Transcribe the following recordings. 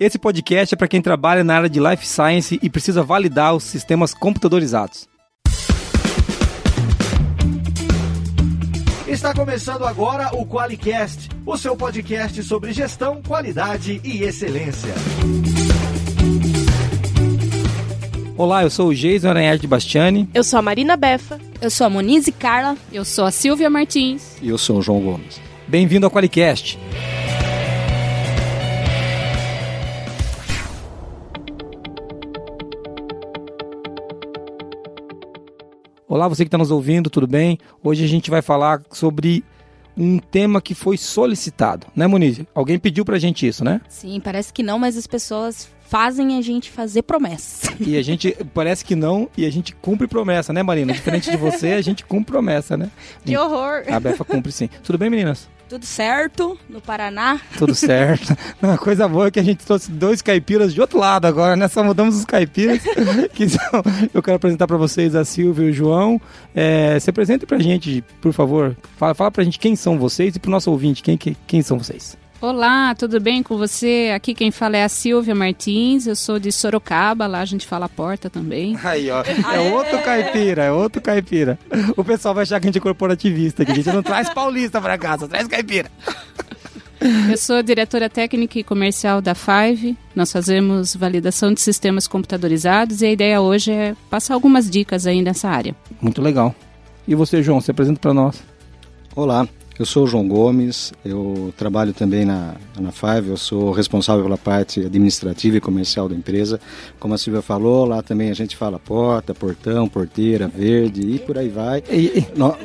Esse podcast é para quem trabalha na área de Life Science e precisa validar os sistemas computadorizados. Está começando agora o QualiCast, o seu podcast sobre gestão, qualidade e excelência. Olá, eu sou o Jason Aranhard Bastiani. Eu sou a Marina Befa. Eu sou a Monize Carla. Eu sou a Silvia Martins. E eu sou o João Gomes. Bem-vindo ao QualiCast. Olá, você que está nos ouvindo, tudo bem? Hoje a gente vai falar sobre um tema que foi solicitado, né, Moniz? Alguém pediu pra gente isso, né? Sim, parece que não, mas as pessoas fazem a gente fazer promessas. E a gente parece que não e a gente cumpre promessa, né, Marina? Diferente de você, a gente cumpre promessa, né? Que horror! A Befa cumpre sim. Tudo bem, meninas? Tudo certo no Paraná? Tudo certo. Uma coisa boa é que a gente trouxe dois caipiras de outro lado agora, né? Só mudamos os caipiras. que são... Eu quero apresentar para vocês a Silvia e o João. É, se apresente pra gente, por favor. Fala, fala pra gente quem são vocês e pro nosso ouvinte, quem, quem, quem são vocês. Olá, tudo bem com você? Aqui quem fala é a Silvia Martins, eu sou de Sorocaba, lá a gente fala porta também. Aí, ó, é outro caipira, é outro caipira. O pessoal vai achar que a gente é corporativista, que a gente não traz paulista pra casa, traz caipira. Eu sou diretora técnica e comercial da Five. Nós fazemos validação de sistemas computadorizados e a ideia hoje é passar algumas dicas aí nessa área. Muito legal. E você, João, se apresenta para nós. Olá, eu sou o João Gomes, eu trabalho também na, na Five, eu sou responsável pela parte administrativa e comercial da empresa. Como a Silvia falou, lá também a gente fala porta, portão, porteira, verde e por aí vai. E, nós,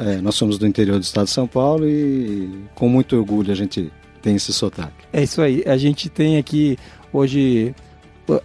é, nós somos do interior do estado de São Paulo e com muito orgulho a gente tem esse sotaque. É isso aí, a gente tem aqui hoje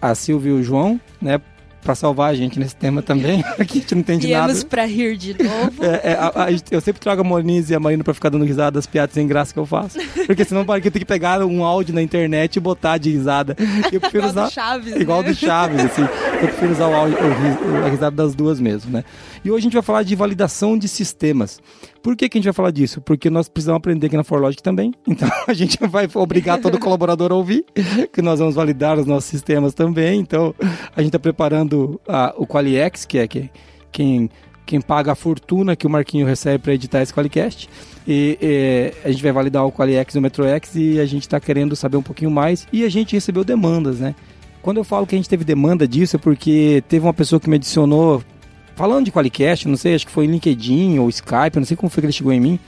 a Silvia e o João, né? Para salvar a gente nesse tema também, que a gente não entende Viemos nada. Viemos para rir de novo. É, é, a, a, eu sempre trago a Moniz e a Marina para ficar dando risada das piadas sem graça que eu faço. Porque senão para que eu tenho que pegar um áudio na internet e botar de risada. Eu prefiro igual usar do Chaves, igual né? do Chaves, assim. Eu prefiro usar o áudio, o, a risada das duas mesmo, né? E hoje a gente vai falar de validação de sistemas. Por que, que a gente vai falar disso? Porque nós precisamos aprender aqui na ForLogic também. Então a gente vai obrigar todo colaborador a ouvir, que nós vamos validar os nossos sistemas também. Então a gente está preparando a, o QualiX, que é que, quem, quem paga a fortuna que o Marquinho recebe para editar esse QualiCast. E, e, a gente vai validar o QualiX e o MetroX e a gente está querendo saber um pouquinho mais. E a gente recebeu demandas, né? Quando eu falo que a gente teve demanda disso é porque teve uma pessoa que me adicionou falando de Qualicast, não sei, acho que foi LinkedIn ou Skype, não sei como foi que ele chegou em mim.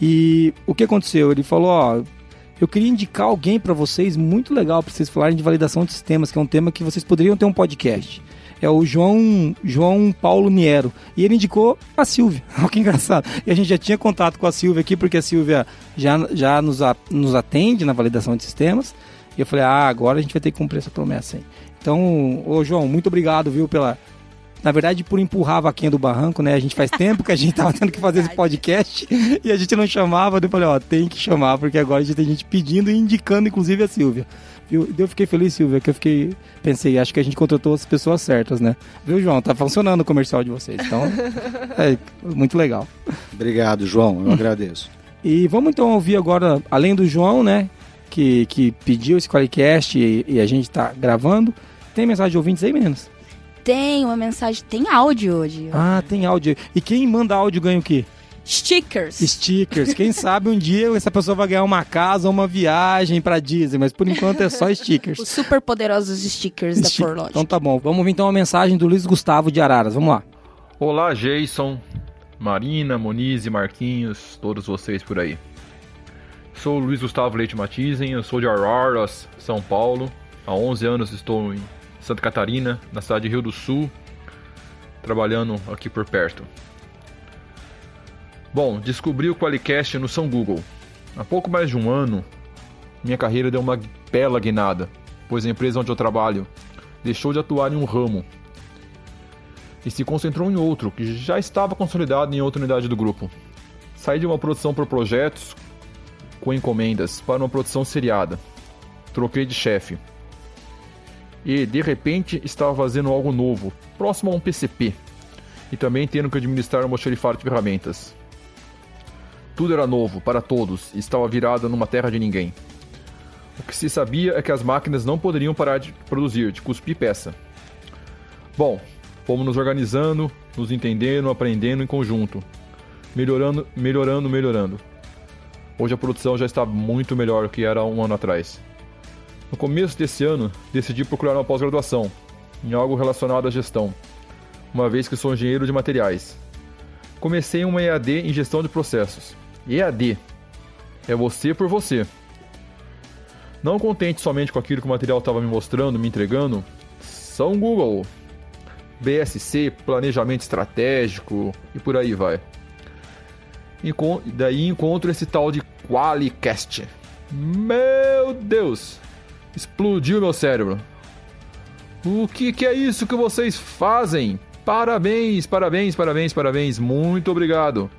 E o que aconteceu? Ele falou, ó, eu queria indicar alguém para vocês muito legal para vocês falarem de validação de sistemas, que é um tema que vocês poderiam ter um podcast. É o João João Paulo Niero. E ele indicou a Silvia. Olha que engraçado. E a gente já tinha contato com a Silvia aqui, porque a Silvia já, já nos, a, nos atende na validação de sistemas. E eu falei, ah, agora a gente vai ter que cumprir essa promessa aí. Então, ô João, muito obrigado, viu, pela, na verdade, por empurrar a vaquinha do barranco, né? A gente faz tempo que a gente tava tendo que fazer esse podcast e a gente não chamava. Eu falei, ó, tem que chamar, porque agora a gente tem gente pedindo e indicando, inclusive, a Silvia. Viu? Eu fiquei feliz, Silvia, que eu fiquei. Pensei, acho que a gente contratou as pessoas certas, né? Viu, João? Tá funcionando o comercial de vocês. Então, é muito legal. Obrigado, João. Eu agradeço. E vamos então ouvir agora, além do João, né? Que, que pediu esse Qualicast e, e a gente tá gravando. Tem mensagem de ouvintes aí, meninas? Tem uma mensagem, tem áudio hoje. Ah, tem áudio. E quem manda áudio ganha o quê? Stickers. Stickers. Quem sabe um dia essa pessoa vai ganhar uma casa ou uma viagem pra Disney, mas por enquanto é só stickers. Os super poderosos stickers da Forlogic. Então tá bom. Vamos ouvir então a mensagem do Luiz Gustavo de Araras. Vamos lá. Olá, Jason, Marina, Moniz e Marquinhos, todos vocês por aí. Sou o Luiz Gustavo Leite Matizen, eu sou de Araras, São Paulo. Há 11 anos estou em Santa Catarina, na cidade de Rio do Sul, trabalhando aqui por perto. Bom, descobri o Qualicast no São Google. Há pouco mais de um ano, minha carreira deu uma bela guinada, pois a empresa onde eu trabalho deixou de atuar em um ramo e se concentrou em outro, que já estava consolidado em outra unidade do grupo. Saí de uma produção por projetos com encomendas para uma produção seriada. Troquei de chefe. E, de repente, estava fazendo algo novo, próximo a um PCP, e também tendo que administrar uma xerifada de ferramentas. Tudo era novo para todos e estava virado numa terra de ninguém. O que se sabia é que as máquinas não poderiam parar de produzir, de cuspir peça. Bom, fomos nos organizando, nos entendendo, aprendendo em conjunto, melhorando, melhorando, melhorando. Hoje a produção já está muito melhor do que era um ano atrás. No começo desse ano, decidi procurar uma pós-graduação em algo relacionado à gestão, uma vez que sou engenheiro de materiais. Comecei uma EAD em gestão de processos. EAD é você por você. Não contente somente com aquilo que o material estava me mostrando, me entregando, São Google, BSC, planejamento estratégico e por aí vai. Daí encontro esse tal de Qualicast. Meu Deus! Explodiu meu cérebro. O que, que é isso que vocês fazem? Parabéns, parabéns, parabéns, parabéns. Muito obrigado.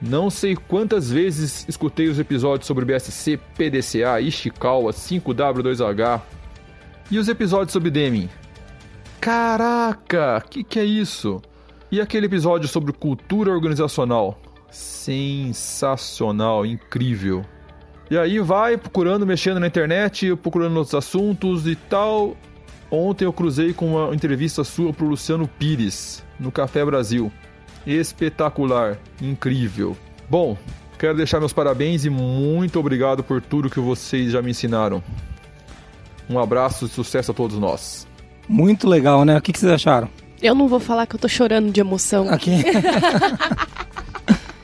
Não sei quantas vezes escutei os episódios sobre BSC, PDCA, Ishikawa, 5W2H e os episódios sobre Deming. Caraca, que que é isso? E aquele episódio sobre cultura organizacional? Sensacional, incrível. E aí vai procurando, mexendo na internet, procurando outros assuntos e tal. Ontem eu cruzei com uma entrevista sua pro Luciano Pires, no Café Brasil. Espetacular, incrível. Bom, quero deixar meus parabéns e muito obrigado por tudo que vocês já me ensinaram. Um abraço e sucesso a todos nós. Muito legal, né? O que, que vocês acharam? Eu não vou falar que eu tô chorando de emoção. Aqui.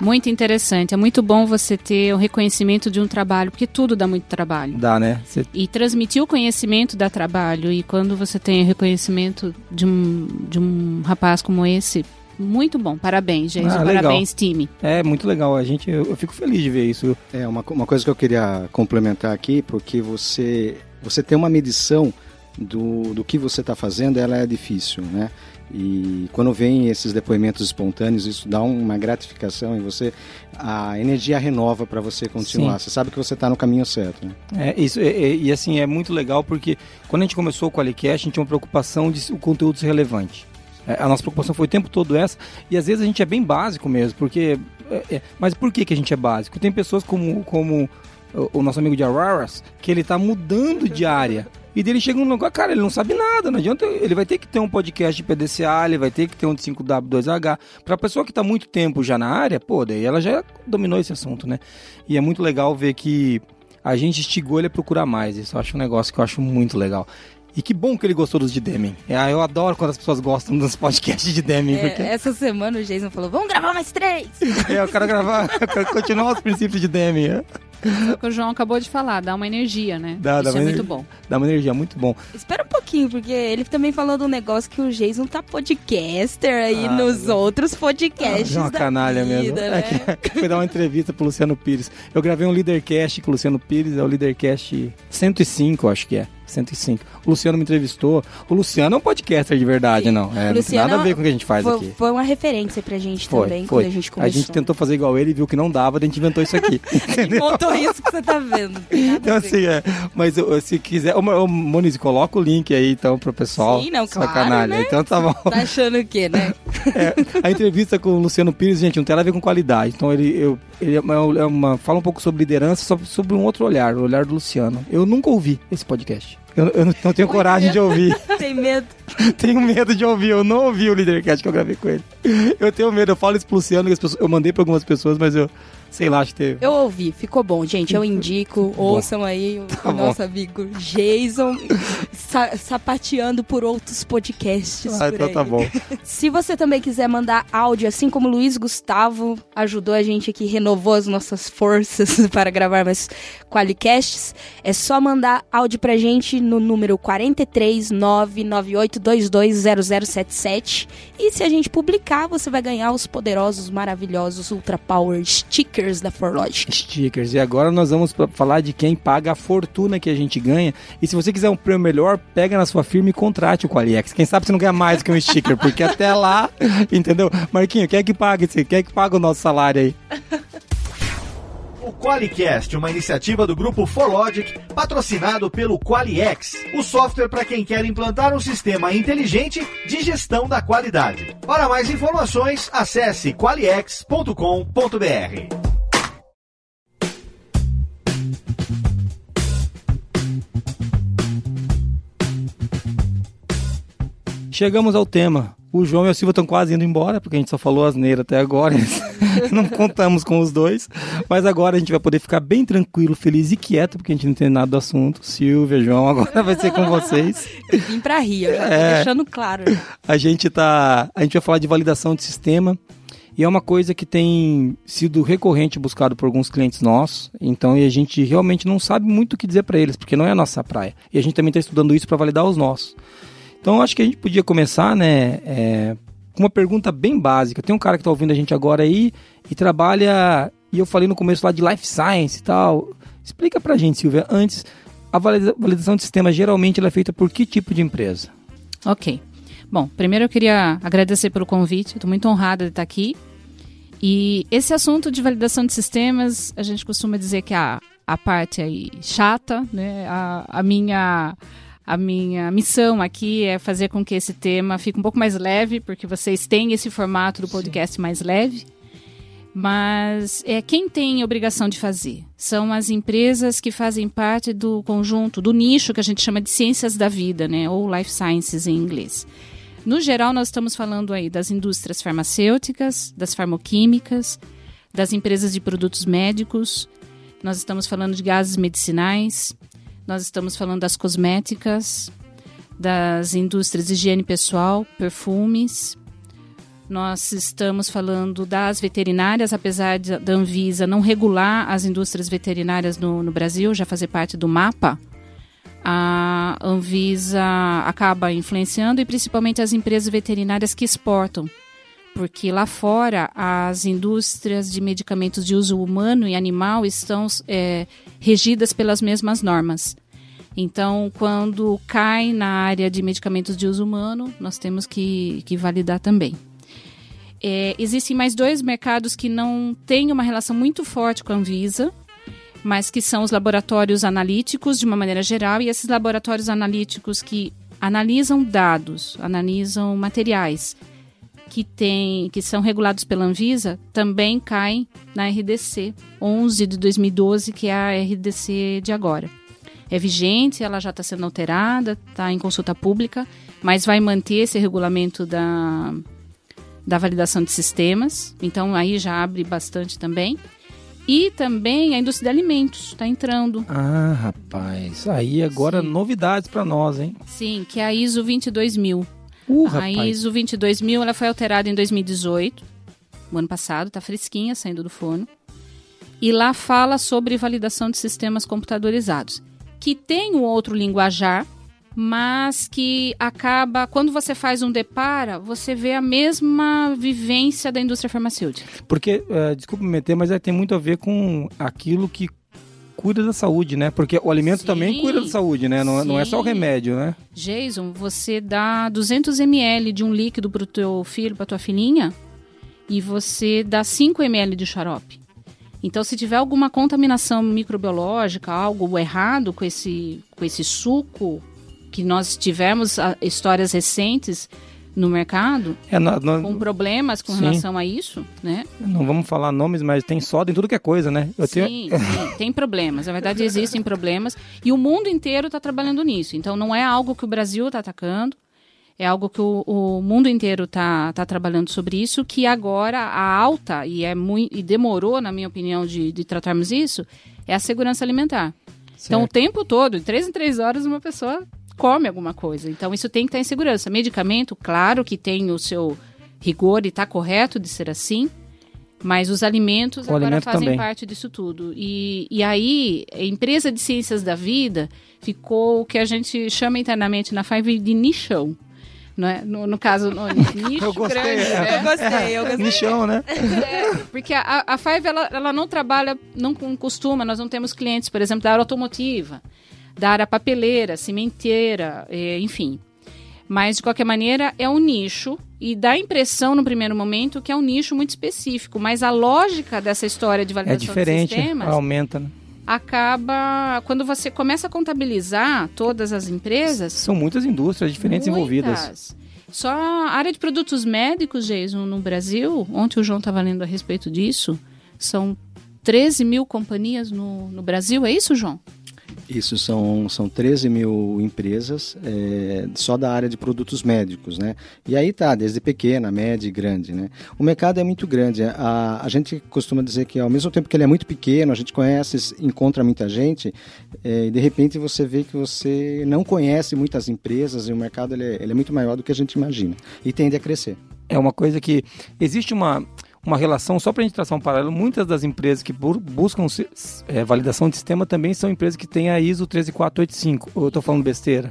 Muito interessante. É muito bom você ter o reconhecimento de um trabalho, porque tudo dá muito trabalho. Dá, né? Você... E transmitir o conhecimento dá trabalho. E quando você tem o reconhecimento de um, de um rapaz como esse, muito bom. Parabéns, gente. Ah, Parabéns, time. É, muito legal. A gente, eu, eu, fico feliz de ver isso. É, uma, uma coisa que eu queria complementar aqui, porque você, você tem uma medição do, do que você está fazendo, ela é difícil, né? E quando vem esses depoimentos espontâneos, isso dá uma gratificação em você, a energia renova para você continuar. Sim. Você sabe que você está no caminho certo. Né? É, isso, e, e, assim, é muito legal porque quando a gente começou o Qualicast, a gente tinha uma preocupação de o conteúdo ser relevante. É, a nossa preocupação foi o tempo todo essa, e às vezes a gente é bem básico mesmo, porque. É, é mas por que, que a gente é básico? Tem pessoas como, como o, o nosso amigo de Araras, que ele está mudando de área. E dele chega um lugar, cara, ele não sabe nada, não adianta, ele vai ter que ter um podcast de PDCA, ele vai ter que ter um de 5W2H. Pra pessoa que tá muito tempo já na área, pô, daí ela já dominou esse assunto, né? E é muito legal ver que a gente instigou ele a procurar mais. Isso eu acho um negócio que eu acho muito legal. E que bom que ele gostou dos de Deming. É, eu adoro quando as pessoas gostam dos podcasts de Deming. É, porque... Essa semana o Jason falou: vamos gravar mais três! É, eu quero gravar, eu quero continuar os princípios de Deming. É. o que o João acabou de falar, dá uma energia, né? Dá, Isso dá é muito bom. Dá uma energia, muito bom. Espera um pouquinho, porque ele também falou de um negócio que o Jason tá podcaster aí ah, nos outros podcasts. É uma canalha vida, mesmo. Né? É que, foi dar uma entrevista pro Luciano Pires. Eu gravei um Leadercast com o Luciano Pires, é o Leadercast 105, acho que é. 105. O Luciano me entrevistou. O Luciano é um podcaster de verdade, não. É, não tem nada a ver com o que a gente faz foi, aqui. Foi uma referência pra gente foi, também, foi. quando a gente começou. A gente tentou fazer igual ele, viu que não dava, a gente inventou isso aqui. Montou isso que você tá vendo. Então, assim, é. Mas se quiser. Ô, Moniz, coloca o link aí, então, pro pessoal. Sim, não, claro. Né? Então tá bom. Tá achando o quê, né? É, a entrevista com o Luciano Pires, gente, não tem nada a ver com qualidade. Então, ele, eu, ele é uma, é uma, fala um pouco sobre liderança, sobre um outro olhar, o olhar do Luciano. Eu nunca ouvi esse podcast. Eu, eu não, tenho coragem de ouvir. Tem medo. tenho medo de ouvir. Eu não ouvi o Leadercast que eu gravei com ele. Eu tenho medo. Eu falo isso pro Luciano, eu mandei pra algumas pessoas, mas eu, Sei lá, acho que teve. Eu ouvi, ficou bom, gente. Eu indico. ouçam aí o, tá nosso amigo Jason sa sapateando por outros podcasts. Ah, então aí. tá bom. Se você também quiser mandar áudio, assim como o Luiz Gustavo ajudou a gente aqui, renovou as nossas forças para gravar mais Qualicasts, é só mandar áudio pra gente no número 43998220077. E se a gente publicar, você vai ganhar os poderosos, maravilhosos Ultra Power Stickers stickers da Forlogic. Stickers. E agora nós vamos falar de quem paga a fortuna que a gente ganha. E se você quiser um prêmio melhor, pega na sua firma e contrate o Qualiex. Quem sabe você não ganha mais do que um sticker, porque até lá, entendeu? Marquinho, quem é que paga isso? Quem é que paga o nosso salário aí? O Qualicast, uma iniciativa do grupo Forlogic, patrocinado pelo Qualiex, o software para quem quer implantar um sistema inteligente de gestão da qualidade. Para mais informações, acesse qualiex.com.br. Chegamos ao tema. O João e a Silva estão quase indo embora, porque a gente só falou asneira até agora. não contamos com os dois. Mas agora a gente vai poder ficar bem tranquilo, feliz e quieto, porque a gente não entende nada do assunto. Silvia, João, agora vai ser com vocês. Vim pra rir, É. deixando claro. A gente tá. A gente vai falar de validação de sistema. E é uma coisa que tem sido recorrente buscado por alguns clientes nossos. Então, e a gente realmente não sabe muito o que dizer para eles, porque não é a nossa praia. E a gente também está estudando isso para validar os nossos. Então, acho que a gente podia começar, né, é, com uma pergunta bem básica. Tem um cara que está ouvindo a gente agora aí e trabalha. E eu falei no começo lá de life science e tal. Explica pra gente, Silvia, antes, a valida- validação de sistema geralmente ela é feita por que tipo de empresa? Ok. Bom, primeiro eu queria agradecer pelo convite, estou muito honrada de estar aqui. E esse assunto de validação de sistemas, a gente costuma dizer que é a, a parte aí chata, né? A, a minha a minha missão aqui é fazer com que esse tema fique um pouco mais leve, porque vocês têm esse formato do podcast mais leve. Mas é quem tem obrigação de fazer. São as empresas que fazem parte do conjunto, do nicho que a gente chama de ciências da vida, né, ou life sciences em inglês. No geral, nós estamos falando aí das indústrias farmacêuticas, das farmoquímicas, das empresas de produtos médicos, nós estamos falando de gases medicinais, nós estamos falando das cosméticas, das indústrias de higiene pessoal, perfumes, nós estamos falando das veterinárias, apesar da Anvisa não regular as indústrias veterinárias no, no Brasil, já fazer parte do mapa, a Anvisa acaba influenciando e principalmente as empresas veterinárias que exportam. Porque lá fora as indústrias de medicamentos de uso humano e animal estão é, regidas pelas mesmas normas. Então, quando cai na área de medicamentos de uso humano, nós temos que, que validar também. É, existem mais dois mercados que não têm uma relação muito forte com a Anvisa, mas que são os laboratórios analíticos, de uma maneira geral, e esses laboratórios analíticos que analisam dados, analisam materiais que, tem, que são regulados pela Anvisa, também caem na RDC 11 de 2012, que é a RDC de agora. É vigente, ela já está sendo alterada, está em consulta pública, mas vai manter esse regulamento da, da validação de sistemas, então aí já abre bastante também. E também a indústria de alimentos está entrando. Ah, rapaz. Aí agora Sim. novidades para nós, hein? Sim, que é a ISO 22000. Uh, a rapaz. ISO 22000 ela foi alterada em 2018, o ano passado, está fresquinha, saindo do forno. E lá fala sobre validação de sistemas computadorizados, que tem um outro linguajar, mas que acaba, quando você faz um depara, você vê a mesma vivência da indústria farmacêutica. Porque, eh, desculpa me meter, mas é, tem muito a ver com aquilo que cuida da saúde, né? Porque o alimento Sim. também cuida da saúde, né? Não, é- não é só o remédio, né? Jason, você dá 200 ml de um líquido para o teu filho, para tua filhinha, e você dá 5 ml de xarope. Então, se tiver alguma contaminação microbiológica, algo errado com esse, com esse suco, que nós tivemos ah, histórias recentes no mercado, É, nó- nó- com problemas com Sim. relação a isso, né? não vamos falar nomes, mas tem soda em tudo que é coisa, né? Eu tenho... Sim, sim, tem problemas. Na verdade, existem problemas. E o mundo inteiro está trabalhando nisso. Então, não é algo que o Brasil está atacando. É algo que o, o mundo inteiro está tá trabalhando sobre isso, que agora a alta, e, é muito, e demorou, na minha opinião, de, de tratarmos isso, é a segurança alimentar. Então, o Certo. tempo todo, de três em três horas, uma pessoa come alguma coisa. Então, isso tem que estar em segurança. Medicamento, claro que tem o seu rigor e está correto de ser assim, mas os alimentos O agora alimento fazem também. parte disso tudo. E, e aí, a empresa de ciências da vida ficou o que a gente chama internamente na Five de nichão. Não é? no, no caso, no, nicho Eu gostei, grande, é. né? Eu gostei, eu gostei. Nichão, né? É, porque a, a Five, ela, ela não trabalha, não costuma, nós não temos clientes, por exemplo, da área automotiva, da área papeleira, cimenteira, eh, enfim. Mas, de qualquer maneira, é um nicho e dá a impressão, no primeiro momento, que é um nicho muito específico. Mas a lógica dessa história de É validação diferente, de sistemas aumenta, né? acaba... Quando você começa a contabilizar todas as empresas... São muitas indústrias diferentes envolvidas. Muitas. Só a área de produtos médicos, Jason, no Brasil, ontem o João estava lendo a respeito disso, são 13 mil companhias no, no Brasil, é isso, João? Isso são, são 13 mil empresas é, só da área de produtos médicos, né? E aí tá, desde pequena, média e grande, né? O mercado é muito grande. A, a gente costuma dizer que ao mesmo tempo que ele é muito pequeno, a gente conhece, encontra muita gente, é, e de repente você vê que você não conhece muitas empresas e o mercado ele é, ele é muito maior do que a gente imagina e tende a crescer. É uma coisa que existe uma uma relação, só para a gente traçar um paralelo, muitas das empresas que buscam é, validação de sistema também são empresas que têm a ISO 13485. Ou eu estou falando besteira?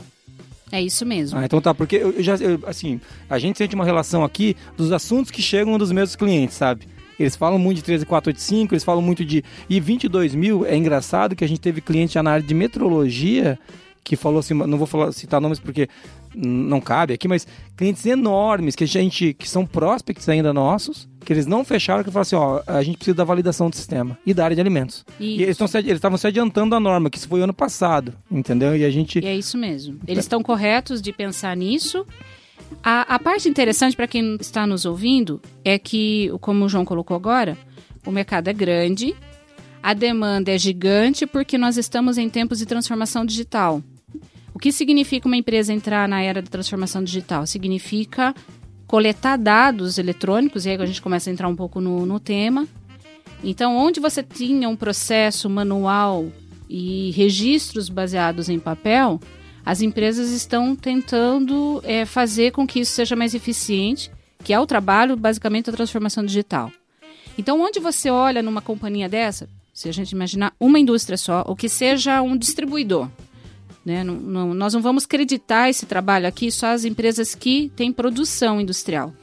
É isso mesmo. Ah, então tá, porque eu, eu já, eu, assim, a gente sente uma relação aqui dos assuntos que chegam dos meus clientes, sabe? Eles falam muito de 13485, eles falam muito de. E 22 mil, é engraçado que a gente teve cliente já na área de metrologia que falou assim, não vou falar, citar nomes porque não cabe aqui, mas clientes enormes que a gente que são prospects ainda nossos, que eles não fecharam, que falaram assim, ó, a gente precisa da validação do sistema e da área de alimentos. Isso. E eles estavam se adiantando a norma, que isso foi ano passado, entendeu? E a gente e é isso mesmo. Eles estão corretos de pensar nisso. A, a parte interessante para quem está nos ouvindo é que, como o João colocou agora, o mercado é grande, a demanda é gigante porque nós estamos em tempos de transformação digital. O que significa uma empresa entrar na era da transformação digital? Significa coletar dados eletrônicos, e aí a gente começa a entrar um pouco no, no tema. Então, onde você tinha um processo manual e registros baseados em papel, as empresas estão tentando é, fazer com que isso seja mais eficiente, que é o trabalho, basicamente, da transformação digital. Então, onde você olha numa companhia dessa, se a gente imaginar uma indústria só, ou que seja um distribuidor, né? Não, não, nós não vamos acreditar esse trabalho aqui só às empresas que têm produção industrial.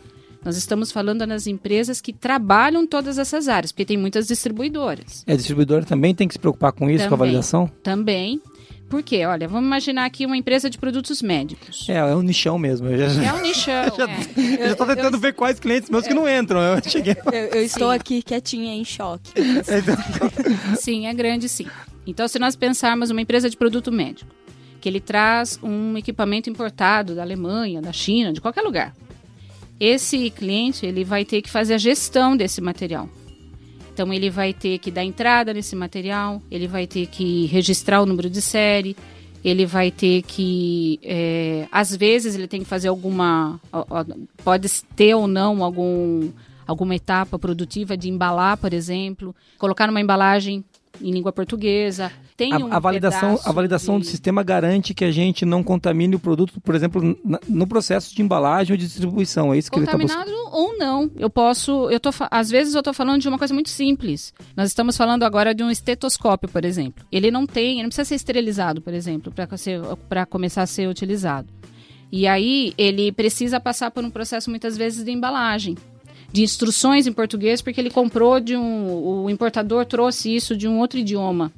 Nós estamos falando nas empresas que trabalham todas essas áreas, porque tem muitas distribuidoras. É, a distribuidora também tem que se preocupar com isso, também, com a validação? Também. Por quê? Olha, vamos imaginar aqui uma empresa de produtos médicos. É, é um nichão mesmo. Já... É um nichão, já, é. Eu já estou tentando eu, ver quais clientes meus que não entram. Eu, cheguei... eu, eu estou aqui quietinha, em choque. sim, é grande sim. Então, se nós pensarmos uma empresa de produto médico, que ele traz um equipamento importado da Alemanha, da China, de qualquer lugar. Esse cliente ele vai ter que fazer a gestão desse material. Então ele vai ter que dar entrada nesse material, ele vai ter que registrar o número de série, ele vai ter que, é, às vezes ele tem que fazer alguma, pode ter ou não algum alguma etapa produtiva de embalar, por exemplo, colocar numa embalagem em língua portuguesa. Tem a, um a validação, a validação de... do sistema garante que a gente não contamine o produto, por exemplo, no processo de embalagem ou de distribuição. É isso que tá Contaminado ele está ou não. Eu posso, eu tô, às vezes eu estou falando de uma coisa muito simples. Nós estamos falando agora de um estetoscópio, por exemplo. Ele não tem, ele não precisa ser esterilizado, por exemplo, para começar a ser utilizado. E aí ele precisa passar por um processo muitas vezes de embalagem de instruções em português porque ele comprou de um. O importador trouxe isso de um outro idioma.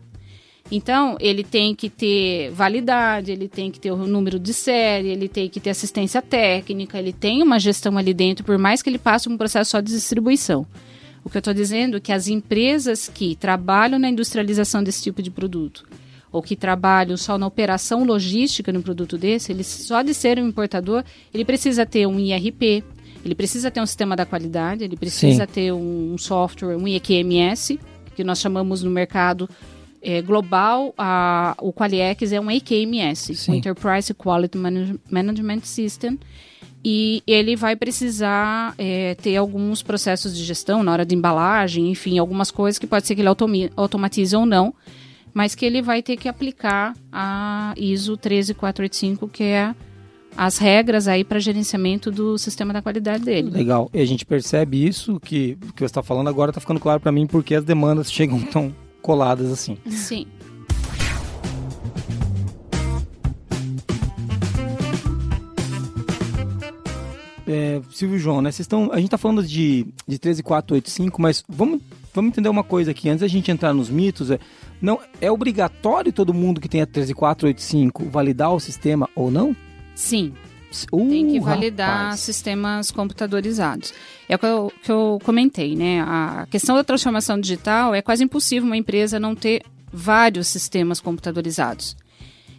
Então, ele tem que ter validade, ele tem que ter o número de série, ele tem que ter assistência técnica, ele tem uma gestão ali dentro, por mais que ele passe um processo só de distribuição. O que eu estou dizendo é que as empresas que trabalham na industrialização desse tipo de produto, ou que trabalham só na operação logística no produto desse, ele só de ser um importador, ele precisa ter um IRP, ele precisa ter um sistema da qualidade, ele precisa Sim. ter um software, um EQMS, que nós chamamos no mercado é, global, a, o Qualiex é um EQMS, Sim. um Enterprise Quality Management System, e ele vai precisar é, ter alguns processos de gestão na hora de embalagem, enfim, algumas coisas que pode ser que ele automatize ou não, mas que ele vai ter que aplicar a ISO 13485, que é as regras aí para gerenciamento do sistema da qualidade dele. Legal. E a gente percebe isso que, que você está falando agora está ficando claro para mim porque as demandas chegam tão coladas assim. Sim. É, Silvio João, né? Vocês estão, a gente está falando de, de 13485, mas vamos, vamos entender uma coisa aqui. Antes da gente entrar nos mitos, é, não, é obrigatório todo mundo que tenha 13485 validar o sistema ou não? Sim. Uh, tem que validar rapaz. sistemas computadorizados. É o que eu, que eu comentei, né? A questão da transformação digital é quase impossível uma empresa não ter vários sistemas computadorizados.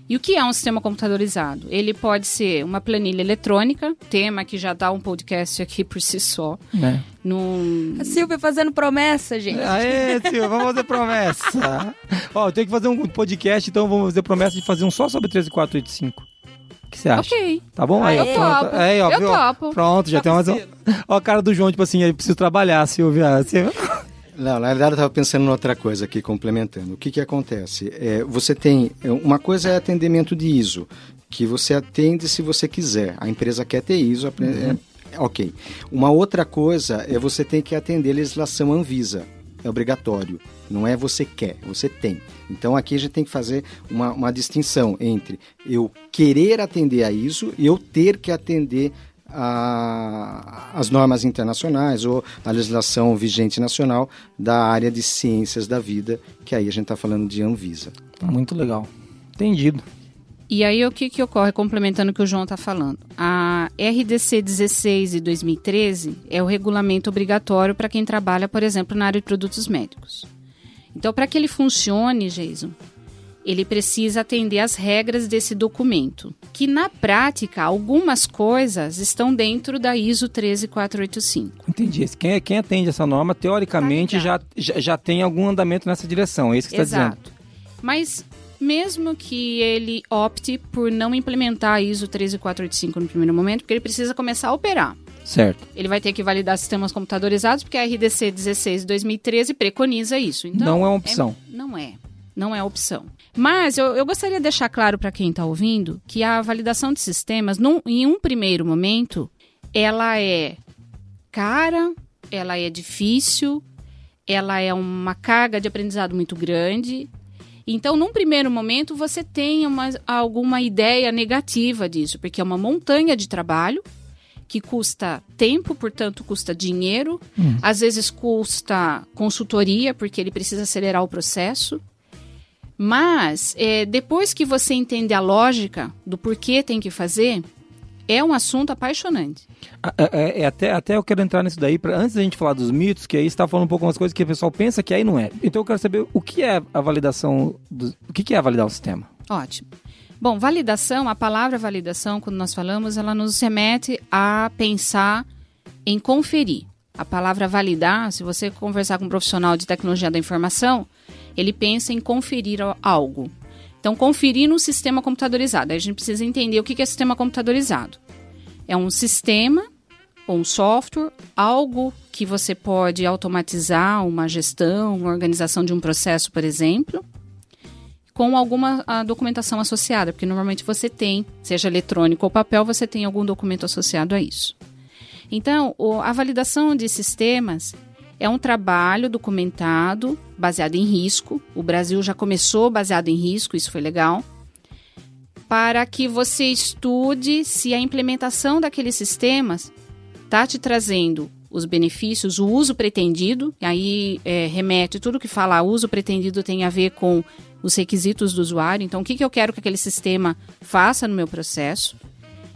E o que é um sistema computadorizado? Ele pode ser uma planilha eletrônica, tema que já dá um podcast aqui por si só. É. Num... A Silvia fazendo promessa, gente. Aê, tio, vamos fazer promessa. Ó, eu tenho que fazer um podcast, então vamos fazer promessa de fazer um só sobre 13485. O que você acha? Ok. Tá bom? Aí, ó, Eu pronto. topo. Aí, ó, Eu viu? topo. Pronto, já tem mais um. Ó, a cara do João, tipo assim, eu preciso trabalhar, Silvia. Silvia. Não, na verdade eu estava pensando em outra coisa aqui, complementando. O que, que acontece? É, você tem. é, Uma coisa é atendimento de ISO, que você atende se você quiser. A empresa quer ter ISO, apre- é, ok. Uma outra coisa é você tem que atender a legislação Anvisa. É obrigatório. Não é você quer, você tem. Então aqui a gente tem que fazer uma, uma distinção entre eu querer atender a ISO e eu ter que atender a- as normas internacionais ou a legislação vigente nacional da área de ciências da vida, que aí a gente está falando de Anvisa. Muito legal. Entendido. E aí o que, que ocorre, complementando o que o João está falando? A RDC 16 de 2013 é o regulamento obrigatório para quem trabalha, por exemplo, na área de produtos médicos. Então, para que ele funcione, Jason, ele precisa atender às regras desse documento, que na prática, algumas coisas estão dentro da ISO 13485. Entendi. Quem, quem atende essa norma, teoricamente, Tá já, já, já tem algum andamento nessa direção. É isso que você está dizendo. Exato. Mas mesmo que ele opte por não implementar a ISO 13485 no primeiro momento, porque ele precisa começar a operar. Certo. Ele vai ter que validar sistemas computadorizados, porque a RDC 16 de 2013 preconiza isso. Então, Não é uma opção. não é. Não é opção. Mas eu, eu gostaria de deixar claro para quem está ouvindo que a validação de sistemas, num- em um primeiro momento, ela é cara, ela é difícil, ela é uma carga de aprendizado muito grande. Então, num primeiro momento, você tem uma, alguma ideia negativa disso, porque é uma montanha de trabalho que custa tempo, portanto, custa dinheiro, às vezes custa consultoria, porque ele precisa acelerar o processo. Mas, é, depois que você entende a lógica do porquê tem que fazer, é um assunto apaixonante. Ah, É, é- é até, até eu quero entrar nisso daí, pra, antes da gente falar dos mitos, que aí está falando um pouco umas coisas que o pessoal pensa que aí não é. Então eu quero saber o que é a validação, do, o que é validar o sistema? Ótimo. Bom, validação, a palavra validação, quando nós falamos, ela nos remete a pensar em conferir. A palavra validar, se você conversar com um profissional de tecnologia da informação, ele pensa em conferir algo. Então, conferir no sistema computadorizado. Aí a gente precisa entender o que é sistema computadorizado. É um sistema ou um software, algo que você pode automatizar, uma gestão, uma organização de um processo, por exemplo, com alguma a, documentação associada, porque normalmente você tem, seja eletrônico ou papel, você tem algum documento associado a isso. Então, a validação de sistemas é um trabalho documentado, baseado em risco. O Brasil já começou baseado em risco, isso foi legal. Para que você estude se a implementação daqueles sistemas está te trazendo os benefícios, o uso pretendido, e aí é, remete tudo que fala uso pretendido tem a ver com os requisitos do usuário. Então, o que, que eu quero que aquele sistema faça no meu processo?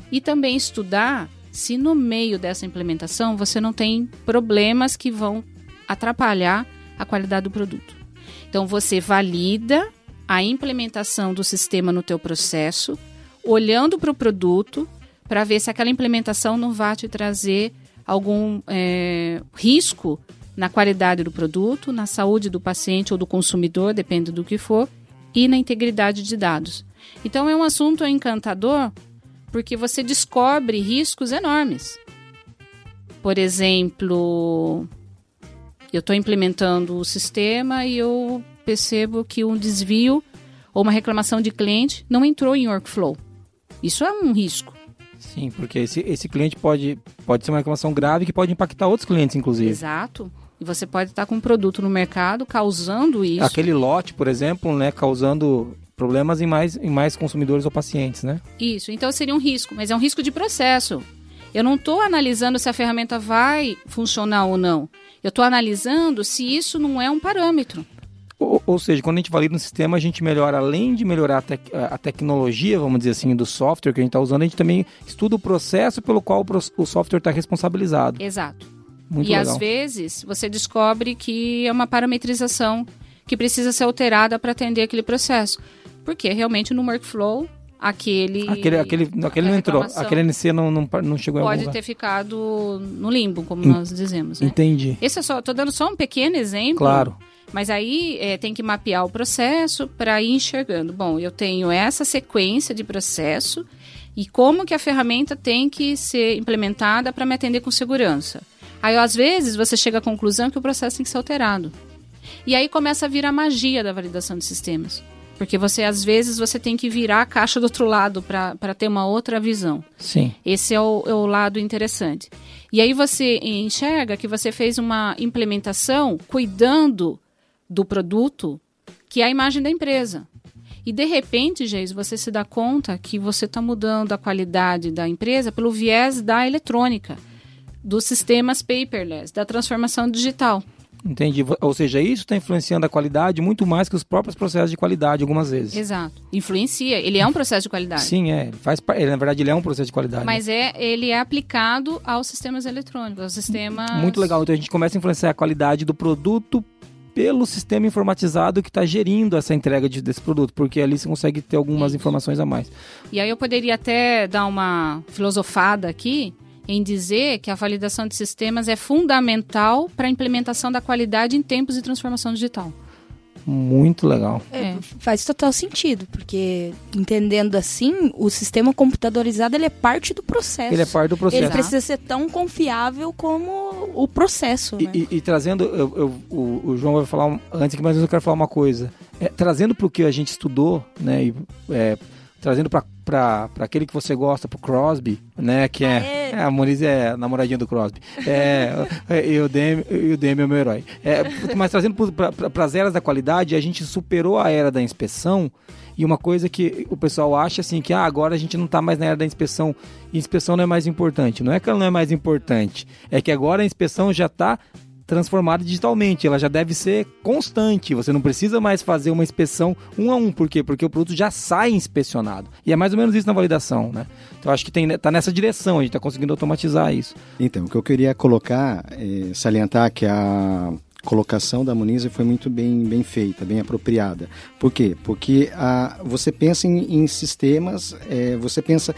E também estudar se no meio dessa implementação você não tem problemas que vão atrapalhar a qualidade do produto. Então, você valida a implementação do sistema no teu processo, olhando para o produto, para ver se aquela implementação não vai te trazer algum é, risco na qualidade do produto, na saúde do paciente ou do consumidor, depende do que for, e na integridade de dados. Então é um assunto encantador porque você descobre riscos enormes. Por exemplo, eu estou implementando o sistema e eu percebo que um desvio ou uma reclamação de cliente não entrou em workflow. Isso é um risco. Sim, porque esse, esse cliente pode, pode ser uma reclamação grave que pode impactar outros clientes, inclusive. Exato. E você pode estar com um produto no mercado causando isso. Aquele lote, por exemplo, né, causando problemas em mais, em mais consumidores ou pacientes, né? Isso, então seria um risco, mas é um risco de processo. Eu não estou analisando se a ferramenta vai funcionar ou não. Eu estou analisando se isso não é um parâmetro. Ou, ou seja, quando a gente valida um sistema, a gente melhora, além de melhorar a, tec- a tecnologia, vamos dizer assim, do software que a gente está usando, a gente também estuda o processo pelo qual o, o software está responsabilizado. Exato. Muito e legal. às vezes você descobre que é uma parametrização que precisa ser alterada para atender aquele processo. Porque realmente no workflow, aquele. Aquele, aquele, aquele não entrou. Aquele NC não, não, não chegou em algum Pode ter ficado no limbo, como En- nós dizemos. Né? Entendi. Esse é só, tô dando só um pequeno exemplo. Claro. Mas aí é, tem que mapear o processo para ir enxergando. Bom, eu tenho essa sequência de processo e como que a ferramenta tem que ser implementada para me atender com segurança. Aí, às vezes, você chega à conclusão que o processo tem que ser alterado. E aí começa a vir a magia da validação de sistemas. Porque você, às vezes, você tem que virar a caixa do outro lado para ter uma outra visão. Sim. Esse é o, é o lado interessante. E aí você enxerga que você fez uma implementação cuidando do produto, que é a imagem da empresa. E de repente, Geis, você se dá conta que você está mudando a qualidade da empresa pelo viés da eletrônica, dos sistemas paperless, da transformação digital. Entendi. Vo- Ou seja, isso está influenciando a qualidade muito mais que os próprios processos de qualidade, algumas vezes. Exato. Influencia. Ele é um processo de qualidade. Sim, é. Ele Faz, na verdade, ele é um processo de qualidade. Mas é, ele é aplicado aos sistemas eletrônicos, aos sistemas. Muito legal. Então a gente começa a influenciar a qualidade do produto pelo sistema informatizado que está gerindo essa entrega de- desse produto, porque ali você consegue ter algumas informações a mais. E aí eu poderia até dar uma filosofada aqui em dizer que a validação de sistemas é fundamental para a implementação da qualidade em tempos de transformação digital. Muito legal. É. Faz total sentido, porque entendendo assim, o sistema computadorizado ele é parte do processo. Ele é parte do Ele processo. precisa ser tão confiável como o processo, E, né? e- e trazendo, eu- eu- o, o João vai falar um- antes aqui, mas eu quero falar uma coisa. É, trazendo para o que a gente estudou, né, e, é, trazendo para aquele que você gosta, pro Crosby, né, que é, Aê! é, a Moniz é a namoradinha do Crosby. É, é, e o Demi, e o Demi é o meu herói. É, mas trazendo para as eras da qualidade, a gente superou a era da inspeção e uma coisa que o pessoal acha assim que ah, agora a gente não está mais na era da inspeção, inspeção não é mais importante. Não é que ela não é mais importante, é que agora a inspeção já está transformada digitalmente, ela já deve ser constante. Você não precisa mais fazer uma inspeção um a um, por quê? Porque o produto já sai inspecionado. E é mais ou menos isso na validação, né? Então acho que tem, tá nessa direção, a gente está conseguindo automatizar isso. Então, o que eu queria colocar, é, salientar que a colocação da Muniz foi muito bem, bem feita, bem apropriada. Por quê? Porque a, você pensa em, em sistemas, é, você pensa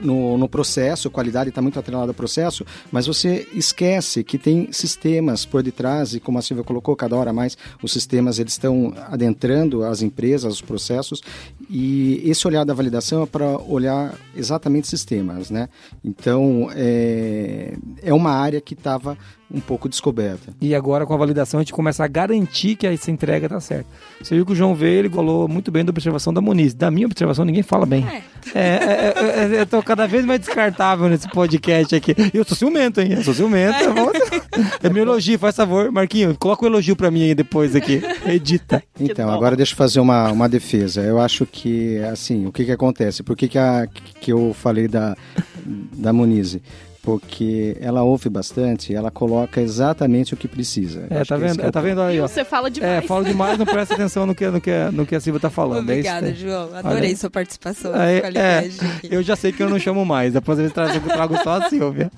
no, no processo, qualidade está muito atrelada ao processo, mas você esquece que tem sistemas por detrás, e como a Silvia colocou, cada hora mais os sistemas eles estão adentrando as empresas, os processos, e esse olhar da validação é para olhar exatamente sistemas, né? Então, é, é uma área que estava um pouco descoberta. E agora com a validação a gente começa a garantir que essa entrega tá certa. Você viu que o João veio, ele falou muito bem da observação da Muniz. Da minha observação ninguém fala bem. É, é, é, é, eu tô cada vez mais descartável nesse podcast aqui. E eu sou ciumento, hein? Eu sou ciumento. É meu elogio, faz favor. Marquinho, coloca o elogio pra mim aí depois aqui. Edita. Então, agora deixa eu fazer uma, uma defesa. Eu acho que, assim, o que que acontece? Por que que, a, que eu falei da, da Munize? Porque ela ouve bastante, ela coloca exatamente o que precisa. É, tá vendo? é É, tá vendo aí, ó. Você fala É, demais. falo demais, não presta atenção no que, no que, no que a Silvia tá falando. É isso Obrigada. João. Olha Adorei aí. sua participação é, eu já sei que eu não chamo mais. Depois eu trago só a Silvia.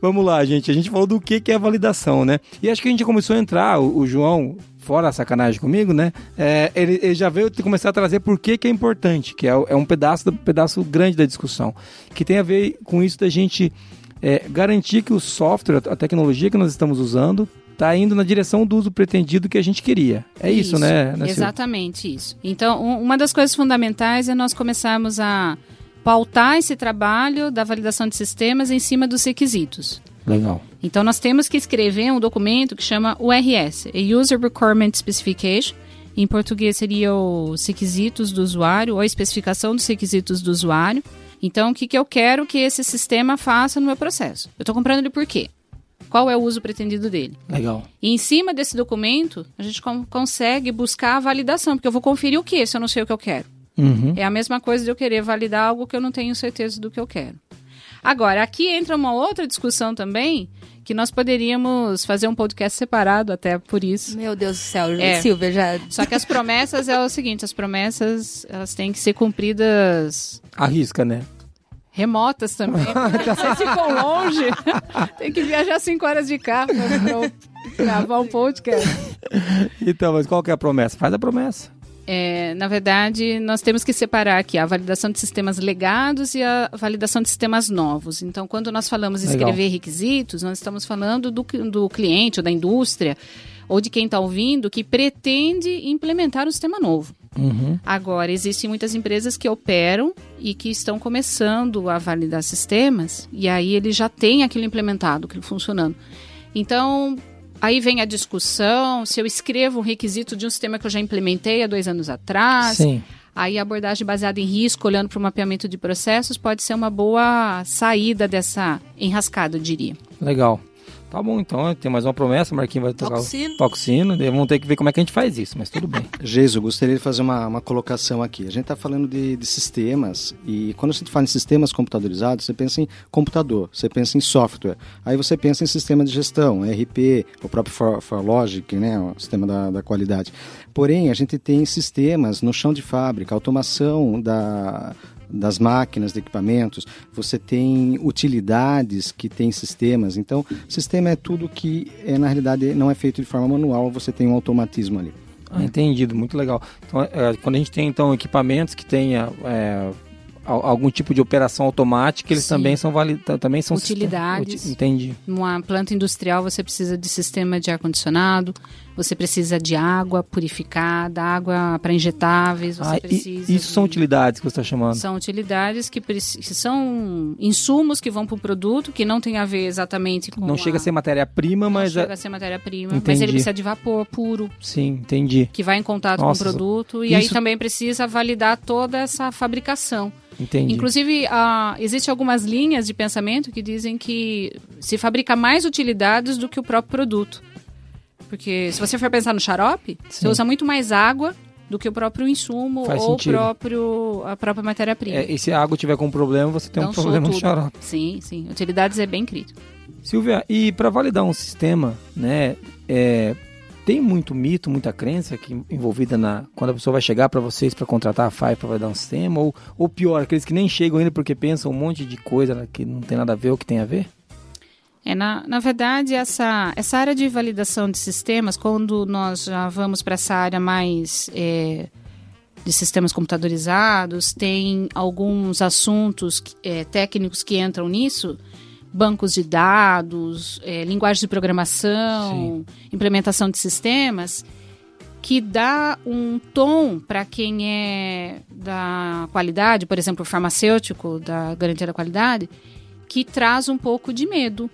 Vamos lá, gente. A gente falou do que, que é validação, né? E acho que a gente começou a entrar, o, o João, fora a sacanagem comigo, né? É, ele, ele já veio te- começar a trazer por que, que é importante, que é, é um pedaço, do- pedaço grande da discussão. Que tem a ver com isso da gente é, garantir que o software, a tecnologia que nós estamos usando, está indo na direção do uso pretendido que a gente queria. É isso, né, né Silvia? Exatamente isso. Então, um- uma das coisas fundamentais é nós começarmos a pautar esse trabalho da validação de sistemas em cima dos requisitos. Legal. Então, nós temos que escrever um documento que chama URS, a User Requirement Specification. Em português seria os requisitos do usuário ou a especificação dos requisitos do usuário. Então, o que, que eu quero que esse sistema faça no meu processo? Eu estou comprando ele por quê? Qual é o uso pretendido dele? Legal. E em cima desse documento, a gente con- consegue buscar a validação, porque eu vou conferir o que se eu não sei o que eu quero. Uhum. É a mesma coisa de eu querer validar algo que eu não tenho certeza do que eu quero. Agora, aqui entra uma outra discussão também, que nós poderíamos fazer um podcast separado até por isso. Meu Deus do céu, É. Silvia, já... Só que as promessas é o seguinte, as promessas elas têm que ser cumpridas Arrisca, né? remotas também. Vocês ficam longe. Tem que viajar cinco horas de carro para gravar um podcast. Então, mas qual que é a promessa? Faz a promessa. É, na verdade, nós temos que separar aqui a validação de sistemas legados e a validação de sistemas novos. Então, quando nós falamos Legal. escrever requisitos, nós estamos falando do, do cliente ou da indústria ou de quem está ouvindo que pretende implementar um sistema novo. Uhum. Agora, existem muitas empresas que operam e que estão começando a validar sistemas e aí ele já tem aquilo implementado, aquilo funcionando. Então, aí vem a discussão se eu escrevo um requisito de um sistema que eu já implementei há dois anos atrás. Sim. Aí a abordagem baseada em risco, olhando para o mapeamento de processos, pode ser uma boa saída dessa enrascada, eu diria. Legal. Tá bom, então. Tem mais uma promessa. Marquinhos vai tocar Toca o sino. Toca o sino. daí Vamos ter que ver como é que a gente faz isso, mas tudo bem. Geiso, gostaria de fazer uma, uma colocação aqui. A gente está falando de, de sistemas e quando a gente fala em sistemas computadorizados, você pensa em computador, você pensa em software. Aí você pensa em sistema de gestão, ERP, o próprio For, ForLogic, né, o sistema da, da qualidade. Porém, a gente tem sistemas no chão de fábrica, automação da, das máquinas, de equipamentos, você tem utilidades que tem sistemas. Então, sistema é tudo que, é, na realidade, não é feito de forma manual, você tem um automatismo ali. Ah, entendido, muito legal. Então, é, quando a gente tem então equipamentos que tenha é, al- algum tipo de operação automática, eles Sim. também são validados, também são Utilidades. sistema- uti- Entendi. Numa planta industrial, você precisa de sistema de ar-condicionado, você precisa de água purificada, água para injetáveis, você Ah, e- precisa. isso são de- utilidades que você está chamando. São utilidades que, preci- que são insumos que vão para o produto, que não tem a ver exatamente com. Não chega a ser matéria-prima, não mas chega é... a ser matéria-prima, mas ele precisa de vapor puro, sim, entendi. que vai em contato Nossa, com o produto, e aí isso- também precisa validar toda essa fabricação. Entendi. Inclusive, ah, existem algumas linhas de pensamento que dizem que se fabrica mais utilidades do que o próprio produto. Porque se você for pensar no xarope, você Sim. usa muito mais água do que o próprio insumo Faz ou sentido. próprio, a própria matéria-prima. É, e se a água tiver com problema, você tem um Então, soa problema no xarope. Sim, sim. Utilidades é bem crítico. Silvia, e para validar um sistema, né, é, tem muito mito, muita crença que envolvida na quando a pessoa vai chegar para vocês para contratar a Five para validar um sistema ou, ou pior, aqueles que nem chegam ainda porque pensam um monte de coisa que não tem nada a ver ou que tem a ver? É, na, na verdade, essa, essa área de validação de sistemas, quando nós já vamos para essa área mais é, de sistemas computadorizados, tem alguns assuntos é, técnicos que entram nisso, bancos de dados, é, linguagem de programação, implementação de sistemas, que dá um tom para quem é da qualidade, por exemplo, o farmacêutico, da garantia da qualidade, que traz um pouco de medo.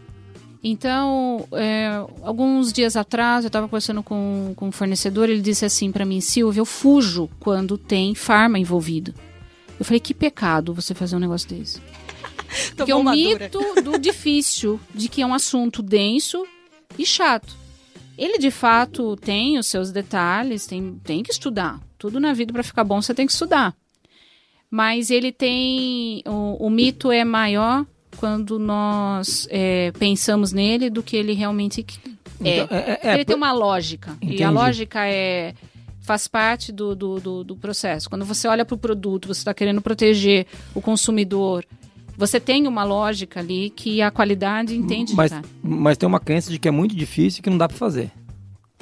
Então, é, alguns dias atrás, eu estava conversando com, com um fornecedor, ele disse assim para mim, Silvia, eu fujo quando tem farma envolvido. Eu falei, que pecado você fazer um negócio desse. Porque é dura. mito do difícil, de que é um assunto denso e chato. Ele, de fato, tem os seus detalhes, tem, tem que estudar. Tudo na vida, para ficar bom, você tem que estudar. Mas ele tem... O, o mito é maior quando nós é, pensamos nele do que ele realmente é. Então, é, é, ele tem uma lógica. E Entendi. a lógica é faz parte do, do, do, do processo. Quando você olha para o produto, você está querendo proteger o consumidor, você tem uma lógica ali que a qualidade entende mas, mas tem uma crença de que é muito difícil e que não dá para fazer.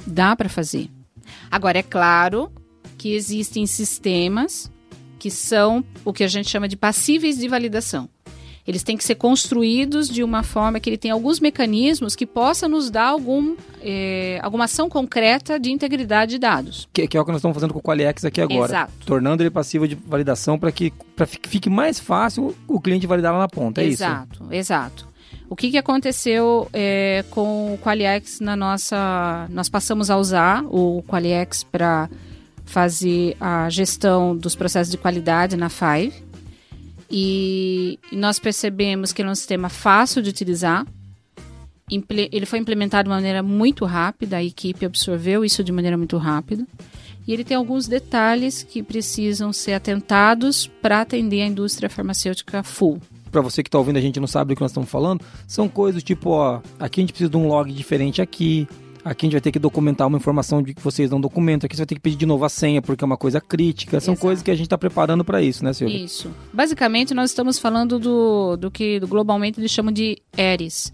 Dá para fazer. Agora, é claro que existem sistemas que são o que a gente chama de passíveis de validação. Eles têm que ser construídos de uma forma que ele tem alguns mecanismos que possa nos dar algum, eh, alguma ação concreta de integridade de dados. Que, que é o que nós estamos fazendo com o Qualiex aqui agora. Exato. Tornando ele passivo de validação para que pra fi- fique mais fácil o cliente validar lá na ponta. É isso? exato, exato. O que, que aconteceu eh, com o Qualiex na nossa... Nós passamos a usar o Qualiex para fazer a gestão dos processos de qualidade na Five. E nós percebemos que ele é um sistema fácil de utilizar. Ele foi implementado de maneira muito rápida, a equipe absorveu isso de maneira muito rápida. E ele tem alguns detalhes que precisam ser atentados para atender a indústria farmacêutica full. Para você que está ouvindo, a gente não sabe do que nós estamos falando. São coisas tipo, ó, aqui a gente precisa de um log diferente aqui. Aqui a gente vai ter que documentar uma informação de que vocês não documentam. Aqui você vai ter que pedir de novo a senha porque é uma coisa crítica. São Exato. coisas que a gente está preparando para isso, né, Silvia? Isso. Basicamente, nós estamos falando do, do que globalmente eles chamam de ERIS,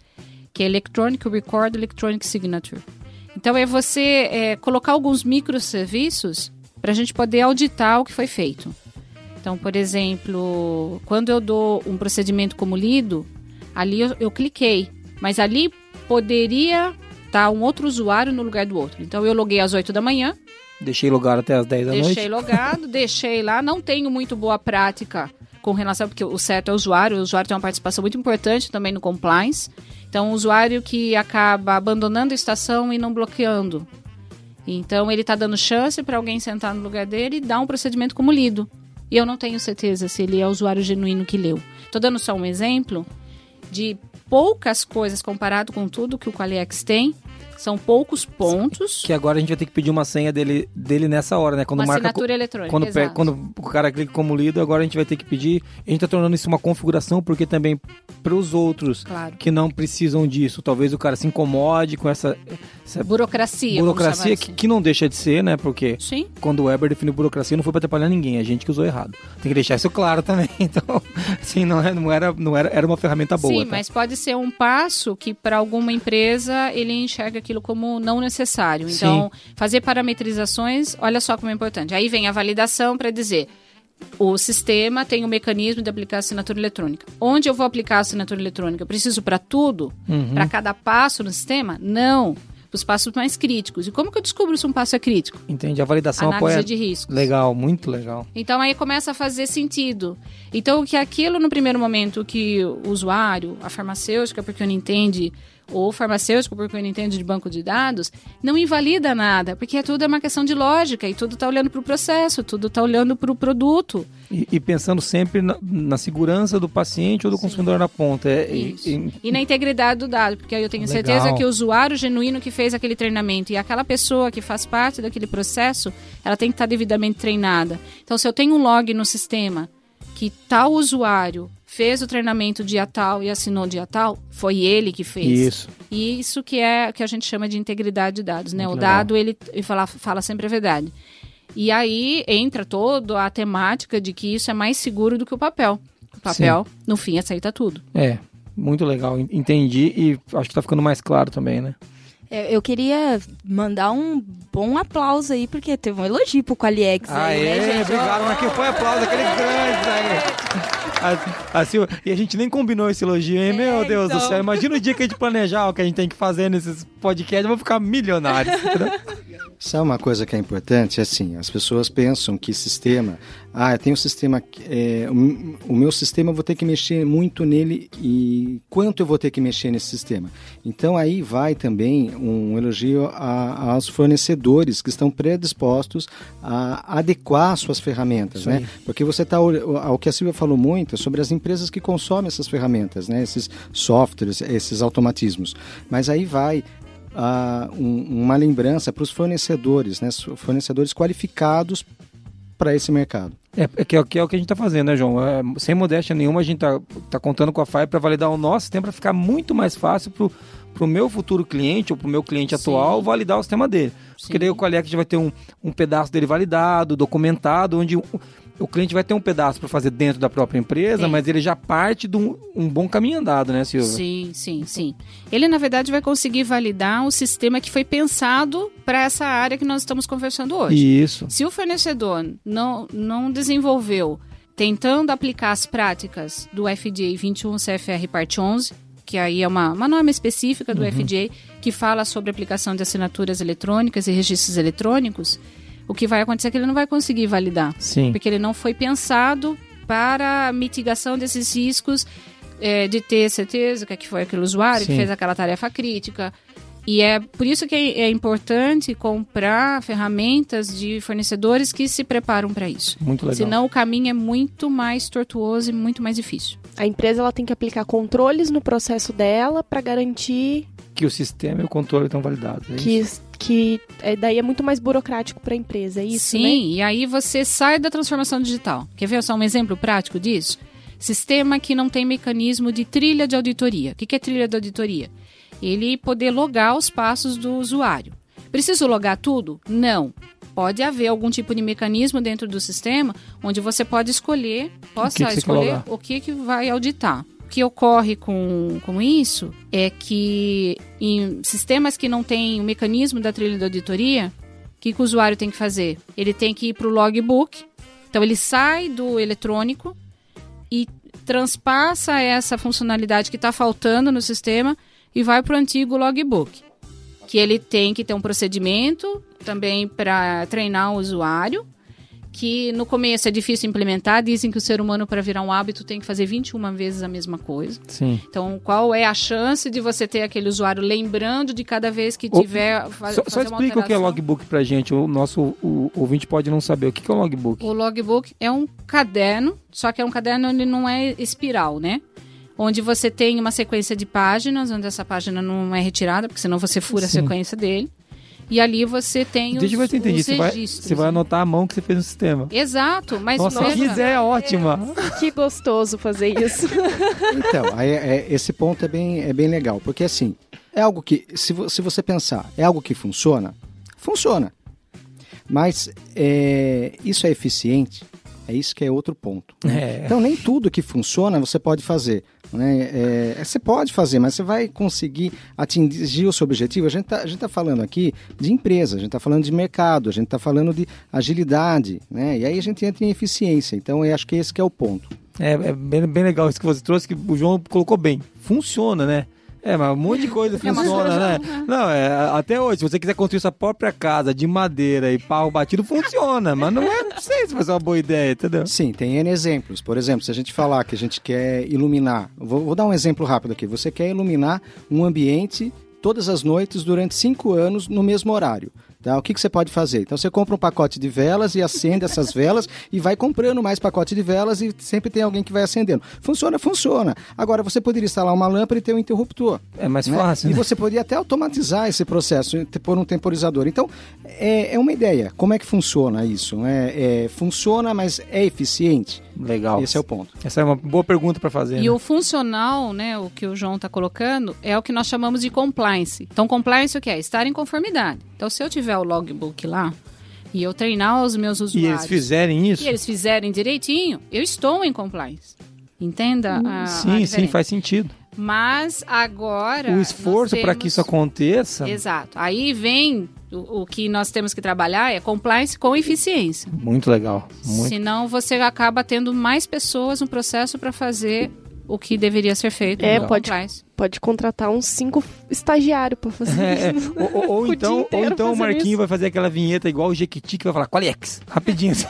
que é Electronic Record Electronic Signature. Então, é você é, colocar alguns microserviços para a gente poder auditar o que foi feito. Então, por exemplo, quando eu dou um procedimento como lido, ali eu, eu cliquei, mas ali poderia estar um outro usuário no lugar do outro. Então, eu loguei às 8 da manhã, Deixei lugar até as 10 da Deixei noite. logado, deixei lá. Não tenho muito boa prática com relação, porque o certo é o usuário. O usuário tem uma participação muito importante também no compliance. Então, o usuário que acaba abandonando a estação e não bloqueando. Então, ele está dando chance para alguém sentar no lugar dele e dar um procedimento como lido. E eu não tenho certeza se ele é o usuário genuíno que leu. Estou dando só um exemplo de poucas coisas comparado com tudo que o Qualiex tem. São poucos pontos. Que agora a gente vai ter que pedir uma senha dele, dele nessa hora, né? Quando Uma marca assinatura eletrônica, quando, exato. quando o cara clica como lido, agora a gente vai ter que pedir. A gente tá tornando isso uma configuração porque também para os outros Claro. que não precisam disso, talvez o cara se incomode com essa, essa Burocracia. burocracia que, assim. que não deixa de ser, né? Porque Sim. quando o Weber definiu burocracia, não foi para atrapalhar ninguém, a gente que usou errado. Tem que deixar isso claro também. Então, assim, não, é, não era, não era, era uma ferramenta boa. Sim, tá? mas pode ser um passo que para alguma empresa ele enxerga aquilo como não necessário. Então, fazer parametrizações, olha só como é importante. Aí vem a validação para dizer o sistema tem um mecanismo de aplicar assinatura eletrônica. Onde eu vou aplicar a assinatura eletrônica? Eu preciso para tudo? Uhum. Para cada passo no sistema? Não. Os passos mais críticos. E como que eu descubro se um passo é crítico? Entende? A validação Análise apoia. de riscos. Legal, muito legal. Então aí começa a fazer sentido. Então que aquilo no primeiro momento que o usuário, a farmacêutica, porque não entende, ou farmacêutico, porque não entende de banco de dados, não invalida nada, porque tudo é uma questão de lógica e tudo está olhando para o processo, tudo está olhando para o produto. E, e pensando sempre na, na segurança do paciente ou do consumidor na ponta. É, e- e- E na integridade do dado, porque aí eu tenho Legal. certeza que o usuário genuíno que fez aquele treinamento e aquela pessoa que faz parte daquele processo, ela tem que estar devidamente treinada. Então, se eu tenho um log no sistema que tal usuário fez o treinamento dia tal e assinou dia tal, foi ele que fez. Isso. E isso que é que a gente chama de integridade de dados, né? Muito o legal. dado, ele, ele fala, fala sempre a verdade. E aí entra toda a temática de que isso é mais seguro do que o papel. O papel, no fim, aceita tudo. É, muito legal. En- Entendi e acho que tá ficando mais claro também, né? É, Eu queria mandar um bom aplauso aí, porque teve um elogio pro Qualiex aí, né, gente? obrigado. Aqui foi aplauso, aquele grande aí. A, a Silvia- e a gente nem combinou esse elogio, hein? Meu Deus do então. céu. Imagina o dia que a gente planejar o que a gente tem que fazer nesses podcasts, vamos ficar milionários. entendeu? Sabe uma coisa que é importante? Assim, as pessoas pensam que sistema, ah, tenho um sistema, é, o, o meu sistema eu vou ter que mexer muito nele e quanto eu vou ter que mexer nesse sistema. Então aí vai também um elogio a- aos fornecedores que estão predispostos a adequar suas ferramentas, né? Porque você está o que a Silvia falou muito é sobre as empresas que consomem essas ferramentas, né? Esses softwares, esses automatismos. Mas aí vai ah, um- uma lembrança para os fornecedores, né? Fornecedores qualificados para esse mercado. É, é que, é o que é o que a gente tá fazendo, né, João? É, sem modéstia nenhuma, a gente tá, tá contando com a FAI para validar o nosso sistema para ficar muito mais fácil pro, pro meu futuro cliente ou pro meu cliente Sim. atual validar o sistema dele. Porque Sim. daí o já vai ter um, um pedaço dele validado, documentado, onde o, cliente vai ter um pedaço para fazer dentro da própria empresa, Tem. mas ele já parte de um, um bom caminho andado, né, Silvia? Sim, sim, sim. Ele, na verdade, vai conseguir validar o sistema que foi pensado para essa área que nós estamos conversando hoje. Isso. Se o fornecedor não, não desenvolveu, tentando aplicar as práticas do FDA 21 CFR Parte 11, que aí é uma, uma norma específica do FDA que fala sobre aplicação de assinaturas eletrônicas e registros eletrônicos, o que vai acontecer é que ele não vai conseguir validar Sim. porque ele não foi pensado para a mitigação desses riscos é, de ter certeza que foi aquele usuário que Sim. fez aquela tarefa crítica. E é por isso que é, é importante comprar ferramentas de fornecedores que se preparam para isso. Muito legal. Senão o caminho é muito mais tortuoso e muito mais difícil. A empresa ela tem que aplicar controles no processo dela para garantir Que o sistema e o controle estão validados. é isso? Que, que é, daí é muito mais burocrático para a empresa, é isso, Sim, né? e aí você sai da transformação digital. Quer ver só um exemplo prático disso? Sistema que não tem mecanismo de trilha de auditoria. O que que é trilha de auditoria? ele poder logar os passos do usuário. Preciso logar tudo? Não. Pode haver algum tipo de mecanismo dentro do sistema onde você pode escolher, possa que que quer escolher o que, que vai auditar. O que ocorre com, com isso é que em sistemas que não têm o mecanismo da trilha da auditoria, o que, que o usuário tem que fazer? Ele tem que ir para o logbook, então ele sai do eletrônico e transpassa essa funcionalidade que está faltando no sistema e vai para o antigo logbook. Que ele tem que ter um procedimento também para treinar o usuário, que no começo é difícil implementar, dizem que o ser humano para virar um hábito tem que fazer 21 vezes a mesma coisa. Sim. Então, qual é a chance de você ter aquele usuário lembrando de cada vez que tiver fa Só, só uma explica o que é logbook pra gente. O nosso o, o ouvinte pode não saber. O que, é um logbook? O logbook é um caderno, só que é um caderno onde não é espiral, né? Onde você tem uma sequência de páginas, onde essa página não é retirada, porque senão você fura Sim. a sequência dele. E ali você tem Deixa eu ver os, se eu entendi. os Você vai, registros. você vai né? anotar a mão que você fez no sistema. Exato, mas Nossa, veja, que ideia ótima. Que gostoso fazer isso. Então, aí, é- esse ponto é bem, é bem legal, porque assim, é algo que, se, se você pensar, é algo que funciona? Funciona. Mas é, isso é eficiente? É isso que é outro ponto. né? É. Então, nem tudo que funciona você pode fazer. Né? É, você pode fazer, mas você vai conseguir atingir o seu objetivo. A gente está tá falando aqui de empresa, a gente está falando de mercado, a gente está falando de agilidade, né? e aí a gente entra em eficiência. Então, eu acho que esse que é o ponto. É, é bem, bem legal isso que você trouxe, que o João colocou bem. Funciona, né? É, mas um monte de coisa É uma funciona, coisa, né? Não, é, até hoje, se você quiser construir sua própria casa de madeira e pau batido, funciona, mas não é, não sei se vai ser uma boa ideia, entendeu? Sim, tem N exemplos. Por exemplo, se a gente falar que a gente quer iluminar, vou, vou dar um exemplo rápido aqui. Você quer iluminar um ambiente todas as noites durante cinco anos no mesmo horário. Tá? O que, que você pode fazer? Então você compra um pacote de velas e acende essas velas e vai comprando mais pacote de velas e sempre tem alguém que vai acendendo. Funciona, funciona. Agora você poderia instalar uma lâmpada e ter um interruptor. É mais né? fácil, E né? você poderia até automatizar esse processo, pôr um temporizador. Então, é, é uma ideia. Como é que funciona isso? né? É, funciona, mas é eficiente? Legal. Esse é o ponto. Essa é uma boa pergunta pra fazer. E né? o funcional, né, o que o João está colocando, é o que nós chamamos de compliance. Então, compliance o que é? Estar em conformidade. Então, se eu tiver o logbook lá e eu treinar os meus E usuários eles fizerem isso? e eles fizerem direitinho, eu estou em compliance. Entenda a, a sim, sim, diferença. faz sentido. Mas agora. O esforço para que temos- isso aconteça, Exato. Aí vem o, o que nós temos que trabalhar é compliance com eficiência. muito legal. Muito. Senão você acaba tendo mais pessoas no processo para fazer o que deveria ser feito. É, no pode- compliance. Pode contratar uns cinco estagiários pra fazer É, é. isso. Ou, ou- então, ou então o Marquinho isso. vai fazer aquela vinheta igual o Jequiti que vai falar Qualiex, rapidinho. assim.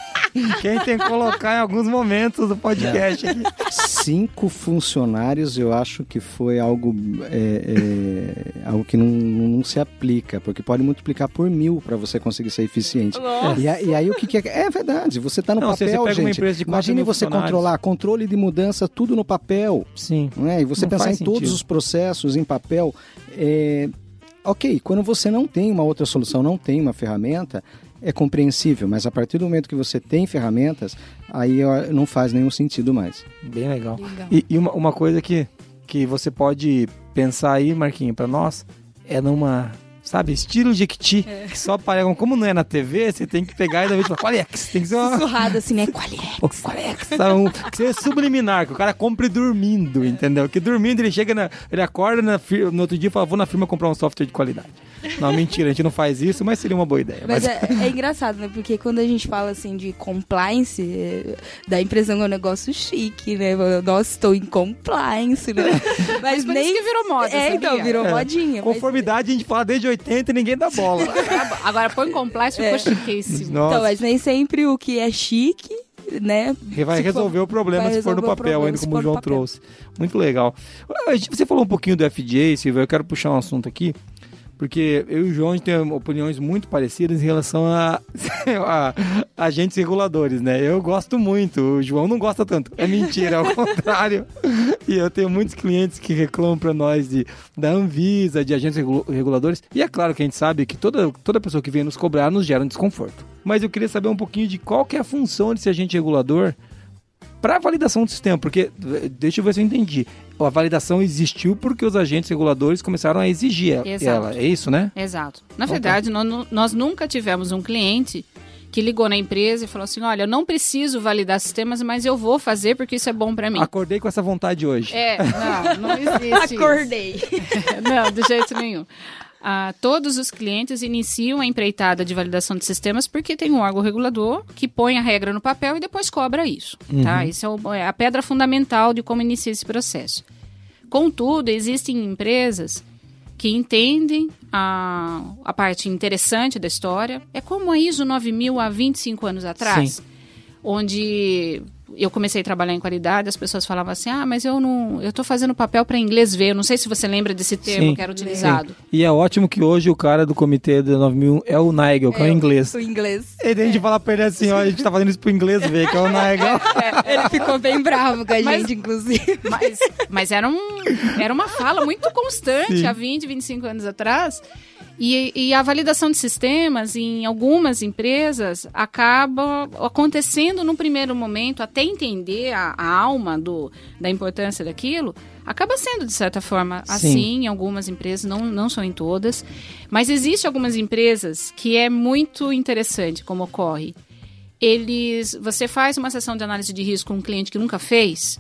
que a gente tem que colocar em alguns momentos do podcast aqui. Cinco funcionários, eu acho que foi algo, é, é, algo que não, não se aplica, porque pode multiplicar por mil para você conseguir ser eficiente. E, a- e aí o que, que é? É verdade, você está no Não, papel, você pega uma gente. Imagine você controlar controle de mudança, tudo no papel. Sim. não é? E você Não pensar em faz todos sentido. os processos em papel. é, Ok, quando você não tem uma outra solução, não tem uma ferramenta, é compreensível, mas a partir do momento que você tem ferramentas, aí não faz nenhum sentido mais. Bem legal. Legal. E, e uma, uma coisa que, que você pode pensar aí, Marquinho, pra nós, é numa, sabe, estilo Jequiti, que só aparece, como não é na TV, você tem que pegar e dar vez falar, Qualiex, tem que ser uma... Sussurrado assim, né? Qual é? Qualiex, sabe? Um, que seja subliminar, que o cara compre dormindo, entendeu? Que dormindo ele chega, na, ele acorda na fir- no outro dia e fala, vou na firma comprar um software de qualidade. Não, mentira, a gente não faz isso, mas seria uma boa ideia. Mas é, é engraçado, né? Porque quando a gente fala assim de compliance, é, dá a impressão que é um negócio chique, né? Nossa, estou em compliance, né? Mas, por nem. isso que virou moda, É, sabia? então, virou É. modinha. mas- Conformidade a gente fala desde 80 e ninguém dá bola. Agora põe compliance ficou É. chiquíssimo. Nossa. Então, mas nem sempre o que é chique, né? Que vai se for- resolver o problema vai se for no resolver papel, problema ainda como o João trouxe. Muito legal. Você falou um pouquinho do FJ, Silvio, eu quero puxar um assunto aqui, porque eu e o João a gente tem opiniões muito parecidas em relação a, a agentes reguladores, né? Eu gosto muito, o João não gosta tanto. É mentira, ao contrário. E eu tenho muitos clientes que reclamam para nós de, da Anvisa, de agentes regu- reguladores. E é claro que a gente sabe que toda, toda pessoa que vem nos cobrar nos gera um desconforto. Mas eu queria saber um pouquinho de qual que é a função desse agente regulador Para validação do sistema, porque deixa eu ver se eu entendi. A validação existiu porque os agentes reguladores começaram a exigir Exato. ela. É isso, né? Exato. Na verdade, nós, nós nunca tivemos um cliente que ligou na empresa e falou assim: olha, eu não preciso validar sistemas, mas eu vou fazer porque isso é bom para mim. Acordei com essa vontade hoje. É, não, não existe. Acordei. não, de jeito nenhum. Ah, todos os clientes iniciam a empreitada de validação de sistemas porque tem um órgão regulador que põe a regra no papel e depois cobra isso. Tá? Isso é, o- é a pedra fundamental de como inicia esse processo. Contudo, existem empresas que entendem a, a parte interessante da história. É como a ISO 9000 há 25 anos atrás, onde eu comecei a trabalhar em qualidade, as pessoas falavam assim: "Ah, mas eu não, eu tô fazendo papel para inglês ver". Eu não sei se você lembra desse termo Sim, que era utilizado. E é ótimo que hoje o cara do comitê do 9000 é o Nigel, que é, o inglês. O inglês. E daí a gente fala pra ele assim, ó, a gente tá fazendo isso pro inglês ver, que é o Nigel. Ele ficou bem bravo com a Mas- gente, inclusive. Mas, mas era, um, era uma fala muito constante Sim. há 20, 25 anos atrás. E, e a validação de sistemas em algumas empresas acaba acontecendo no primeiro momento, até entender a, a alma do, da importância daquilo, acaba sendo, de certa forma, Sim. assim em algumas empresas, não, não são em todas. Mas existe algumas empresas que é muito interessante como ocorre. Eles, você faz uma sessão de análise de risco com um cliente que nunca fez,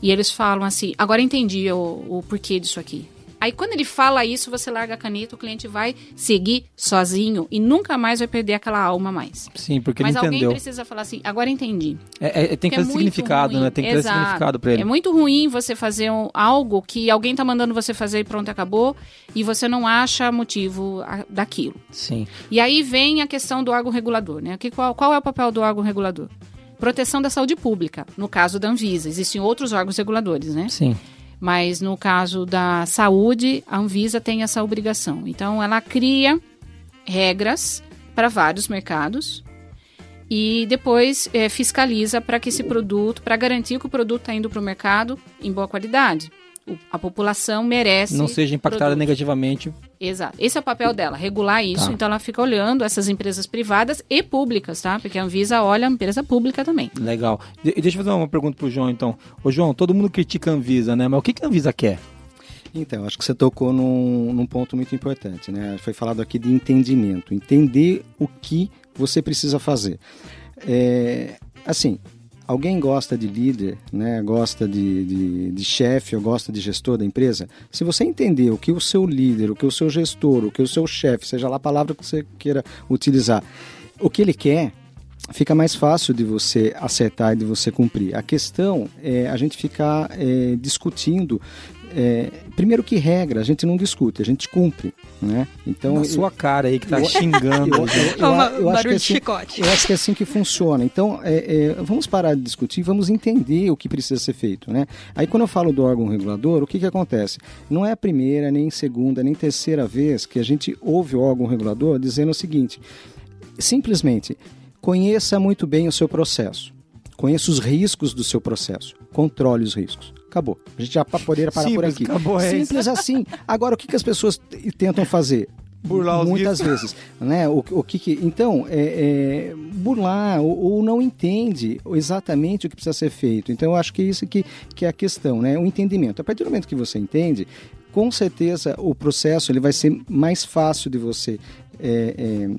e eles falam assim: agora entendi o, o porquê disso aqui. Aí quando ele fala isso, você larga a caneta, o cliente vai seguir sozinho e nunca mais vai perder aquela alma mais. Sim, porque Mas ele alguém entendeu. precisa falar assim: agora entendi. É, é- tem que é fazer muito significado, ruim. né? Tem que ter Exato. significado pra ele. É muito ruim você fazer um- algo que alguém tá mandando você fazer e pronto, acabou, e você não acha motivo a- daquilo. Sim. E aí vem a questão do órgão regulador, né? Que, qual, qual é o papel do órgão regulador? Proteção da saúde pública, no caso da Anvisa. Existem outros órgãos reguladores, né? Sim. Mas no caso da saúde, a Anvisa tem essa obrigação. Então, ela cria regras para vários mercados e depois eh, fiscaliza para que esse produto, para garantir que o produto está indo para o mercado em boa qualidade. A população merece. Não seja impactada produtos. negativamente. Exato. Esse é o papel dela, regular isso. Tá. Então ela fica olhando essas empresas privadas e públicas, tá? Porque a Anvisa olha a empresa pública também. Legal. De- deixa eu fazer uma pergunta pro João, então. Ô, João, todo mundo critica a Anvisa, né? Mas o que, que a Anvisa quer? Então, acho que você tocou num, num ponto muito importante, né? Foi falado aqui de entendimento, entender o que você precisa fazer. É, assim, alguém gosta de líder, né? Gosta de, de, de chefe ou gosta de gestor da empresa? Se você entender o que o seu líder, o que o seu gestor, o que o seu chefe, seja lá a palavra que você queira utilizar, o que ele quer, fica mais fácil de você acertar e de você cumprir. A questão é a gente ficar é, discutindo. É, primeiro que regra, a gente não discute, a gente cumpre, né? Então Na eu- sua cara aí que tá eu- xingando. eu, eu- eu- acho que barulho de assim, chicote. eu acho que é assim que funciona. Então, é, é, vamos parar de discutir, vamos entender o que precisa ser feito, né? Aí, quando eu falo do órgão regulador, o que que acontece? Não é a primeira, nem segunda, nem terceira vez que a gente ouve o órgão regulador dizendo o seguinte: simplesmente conheça muito bem o seu processo, conheça os riscos do seu processo, controle os riscos. Acabou. A gente já poderia parar por Simples, aqui. acabou, é. Simples assim. Agora, o que, que as pessoas tentam fazer? Burlar os Muitas vezes. Né? O, o que que- então, é, é, burlar ou, ou não entende exatamente o que precisa ser feito. Então, eu acho que isso que, que é a questão, né? o entendimento. A partir do momento que você entende, com certeza o processo ele vai ser mais fácil de você é, é,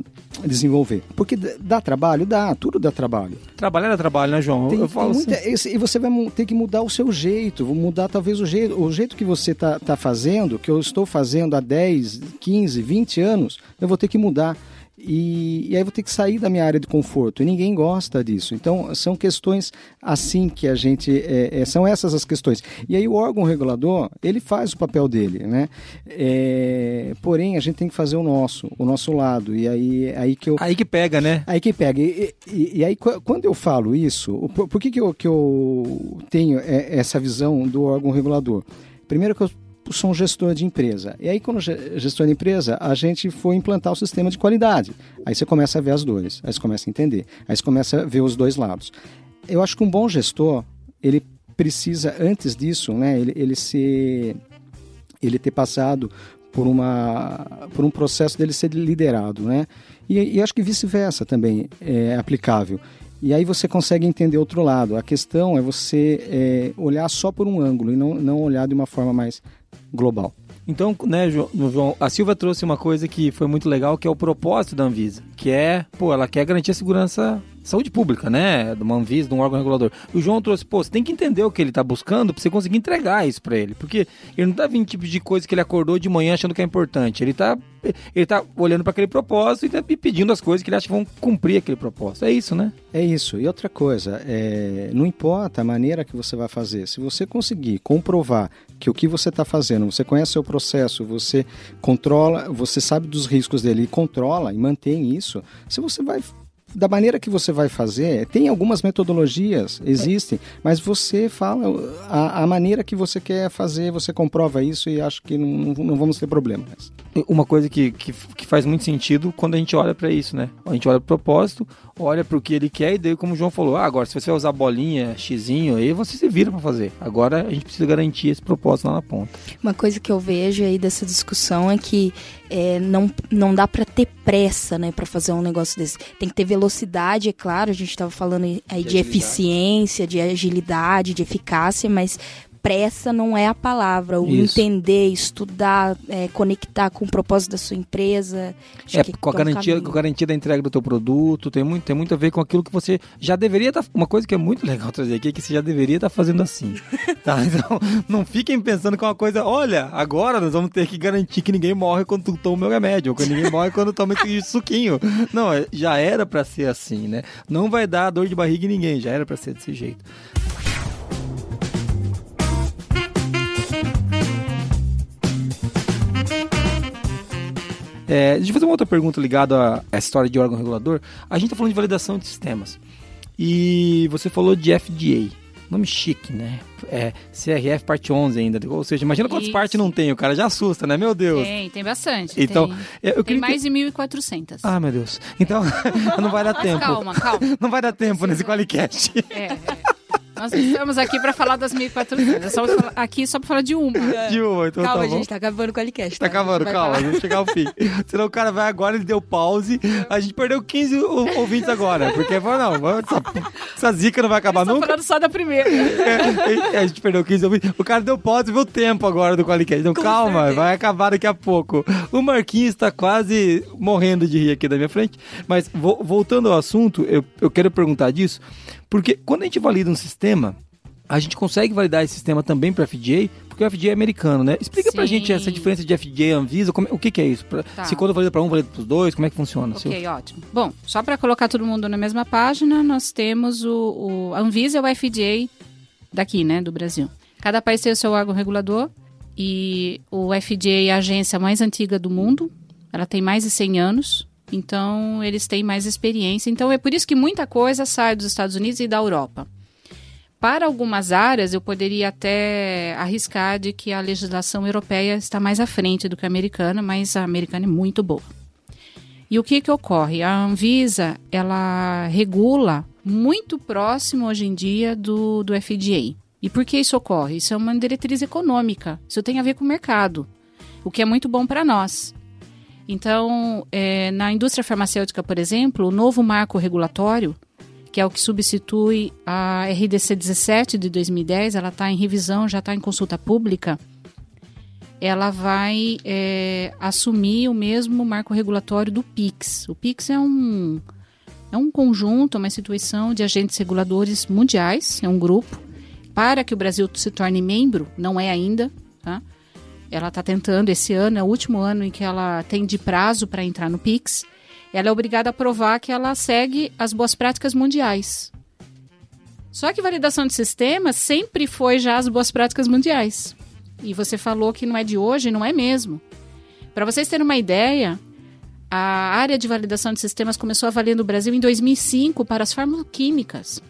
desenvolver. Porque dá trabalho? Dá, tudo dá trabalho. Trabalhar é trabalho, né, João? Tem- eu falo assim. muita- esse- e você vai ter que mudar o seu jeito, vou mudar talvez o jeito, o jeito que você está tá fazendo, que eu estou fazendo há 10, 15, 20 anos, eu vou ter que mudar. E, e aí eu vou ter que sair da minha área de conforto. E ninguém gosta disso. Então, são questões assim que a gente. é, é, são essas as questões. E aí o órgão regulador, ele faz o papel dele, né? É, porém, a gente tem que fazer o nosso, o nosso lado. E aí, aí que eu. Aí que pega, né? Aí que pega. E, e- e aí, qu- quando eu falo isso, por, por que, que, eu, que eu tenho é, essa visão do órgão regulador? Primeiro que eu sou um gestor de empresa. E aí, ge- gestor de empresa, a gente foi implantar o sistema de qualidade. Aí você começa a ver as dores, aí você começa a entender, aí você começa a ver os dois lados. Eu acho que um bom gestor, ele precisa, antes disso, né, ele, ele ele ter passado por uma por um processo dele ser liderado, né? E, e acho que vice-versa também é aplicável. E aí você consegue entender outro lado. A questão é você é, olhar só por um ângulo e não, não olhar de uma forma mais global. Então, né, João, a Silva trouxe uma coisa que foi muito legal, que é o propósito da Anvisa, que é, pô, ela quer garantir a segurança saúde pública, né? De uma Anvisa, de um órgão regulador. O João trouxe, pô, você tem que entender o que ele está buscando para você conseguir entregar isso para ele. Porque ele não está vindo tipo de coisa que ele acordou de manhã achando que é importante. Ele está ele tá olhando para aquele propósito e tá pedindo as coisas que ele acha que vão cumprir aquele propósito. É isso, né? É isso. E outra coisa, é... não importa a maneira que você vai fazer. Se você conseguir comprovar que o que você está fazendo, você conhece o seu processo, você controla, você sabe dos riscos dele e controla e mantém isso, se você vai da maneira que você vai fazer, tem algumas metodologias, existem, mas você fala a, a maneira que você quer fazer, você comprova isso e acho que não, não vamos ter problemas. Uma coisa que, que, que faz muito sentido quando a gente olha para isso, né? A gente olha para o propósito, olha para o que ele quer e daí, como o João falou, ah, agora se você vai usar bolinha, xizinho, aí você se vira para fazer. Agora a gente precisa garantir esse propósito lá na ponta. Uma coisa que eu vejo aí dessa discussão é que é, não, não dá para ter pressa, né, para fazer um negócio desse. Tem que ter velocidade, é claro, a gente estava falando aí de, de eficiência, de agilidade, de eficácia, mas pressa não é a palavra. O Isso. entender, estudar, é, conectar com o propósito da sua empresa. É, com, a garantia, com a garantia da entrega do teu produto, tem muito, tem muito a ver com aquilo que você já deveria estar. Tá, uma coisa que é muito legal trazer aqui é que você já deveria estar tá fazendo assim. tá? Então, não fiquem pensando que é uma coisa, olha, agora nós vamos ter que garantir que ninguém morre quando tu toma o meu remédio, ou que ninguém morre quando toma esse suquinho. Não, é, já era para ser assim, né? Não vai dar dor de barriga em ninguém, já era para ser desse jeito. É, deixa eu fazer uma outra pergunta ligada essa história de órgão regulador. A gente está falando de validação de sistemas. E você falou de FDA. Nome chique, né? É, CRF parte 11 ainda. Ou seja, imagina quantas partes não tem. O cara já assusta, né? Meu Deus. Tem, tem bastante. Então, tem, eu tem mais que... de 1.400. Ah, meu Deus. Então, não vai dar Mas tempo. calma, calma. Não vai dar tempo nesse Qualicast. É, é. Nós estamos aqui para falar das 1.400. Estamos aqui só para falar de uma. De uma, então calma, tá gente tá acabando com o Alicast. Tá, tá acabando, calma, vamos chegar ao fim. Senão o cara vai agora, ele deu pause. A gente perdeu 15 ouvintes agora. Porque falou, não, essa, essa zica não vai acabar nunca. falando só da primeira. É, a gente perdeu 15 ouvintes. O cara deu pause e viu o tempo agora do Qualicast. Então com calma, certeza. vai acabar daqui a pouco. O Marquinhos está quase morrendo de rir aqui da minha frente. Mas voltando ao assunto, eu, eu quero perguntar disso. Porque quando a gente valida um sistema, a gente consegue validar esse sistema também para FDA, porque o FDA é americano, né? Explica Sim. pra gente essa diferença de FDA e Anvisa, como, o que, que é isso? Pra, tá. Se quando valida para um, valida para os dois, como é que funciona? Ok, ótimo. Bom, só para colocar todo mundo na mesma página, nós temos o, o a Anvisa e o FDA daqui, né, do Brasil. Cada país tem o seu órgão regulador e o FDA é a agência mais antiga do mundo, ela tem mais de 100 anos, então eles têm mais experiência. Então é por isso que muita coisa sai dos Estados Unidos e da Europa. Para algumas áreas, eu poderia até arriscar de que a legislação europeia está mais à frente do que a americana, mas a americana é muito boa. E o que, que ocorre? A Anvisa, ela regula muito próximo hoje em dia do, do FDA. E por que isso ocorre? Isso é uma diretriz econômica. Isso tem a ver com o mercado, o que é muito bom para nós. Então, é, na indústria farmacêutica, por exemplo, o novo marco regulatório que é o que substitui a RDC 17 de 2010, ela está em revisão, já está em consulta pública. Ela vai é, assumir o mesmo marco regulatório do PIX. O PIX é um, é um conjunto, uma instituição de agentes reguladores mundiais, é um grupo. Para que o Brasil se torne membro, não é ainda, tá? Ela está tentando, esse ano é o último ano em que ela tem de prazo para entrar no PIX ela é obrigada a provar que ela segue as boas práticas mundiais. Só que validação de sistemas sempre foi já as boas práticas mundiais. E você falou que não é de hoje, não é mesmo. Para vocês terem uma ideia, a área de validação de sistemas começou a valer no Brasil em 2005 para as farmacoquímicas.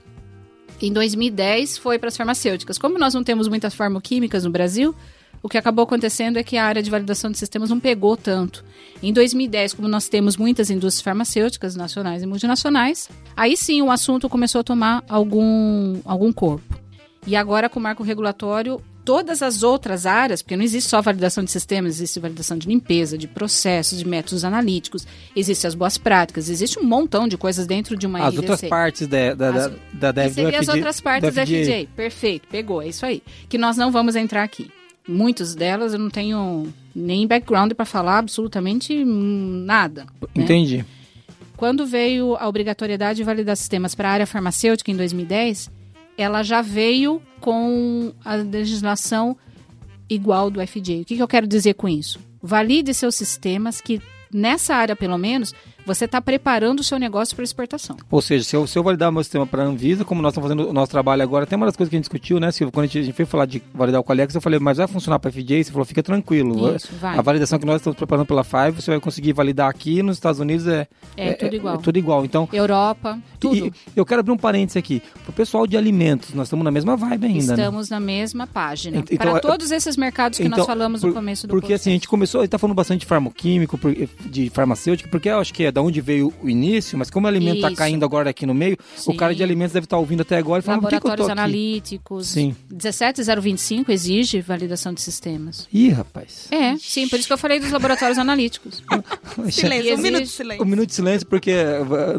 Em 2010 foi para as farmacêuticas. Como nós não temos muitas farmacoquímicas no Brasil, o que acabou acontecendo é que a área de validação de sistemas não pegou tanto. Em 2010, como nós temos muitas indústrias farmacêuticas nacionais e multinacionais, aí sim o assunto começou a tomar algum, algum corpo. E agora, com o marco regulatório, todas as outras áreas, porque não existe só validação de sistemas, existe validação de limpeza, de processos, de métodos analíticos, existem as boas práticas, existe um montão de coisas dentro de uma As RDC. outras partes da, da, da, As- da Dev E seria as outras partes da FJ. Perfeito, pegou, é isso aí. Que nós não vamos entrar aqui. Muitas delas eu não tenho nem background para falar absolutamente nada. né? Entendi. Quando veio a obrigatoriedade de validar sistemas para a área farmacêutica em 2010, ela já veio com a legislação igual do FDA. O que, que eu quero dizer com isso? Valide seus sistemas que, nessa área pelo menos, você está preparando o seu negócio para exportação. Ou seja, se eu, se eu validar meu sistema para a Anvisa, como nós estamos fazendo o nosso trabalho agora, tem uma das coisas que a gente discutiu, né, Silvio? Quando a gente, a gente foi falar de validar o Qualiex, eu falei, mas vai funcionar para a FDA? Você falou, fica tranquilo. Isso, vai. A validação que nós estamos preparando pela Five, você vai conseguir validar aqui nos Estados Unidos é, É, tudo igual. É, tudo igual. Então, Europa, tudo. E eu quero abrir um parênteses aqui. Pro pessoal de alimentos, nós estamos na mesma vibe ainda, né? Estamos na mesma página. Ent- então, para é- todos esses mercados que Então, nós falamos por- no começo do Porque assim, a gente começou, a gente tá falando bastante de farmoquímico, de farmacêutico, porque eu acho que é da onde veio o início, mas como o alimento tá Isso. caindo agora aqui no meio, Sim. o cara de alimentos deve estar ouvindo até agora e falando, por que, que eu tô Laboratórios aqui? analíticos. Sim. 17025 exige validação de sistemas. Ih, rapaz. É, sim, por isso que eu falei dos laboratórios analíticos. Silêncio, um minuto de silêncio. Um minuto de silêncio, porque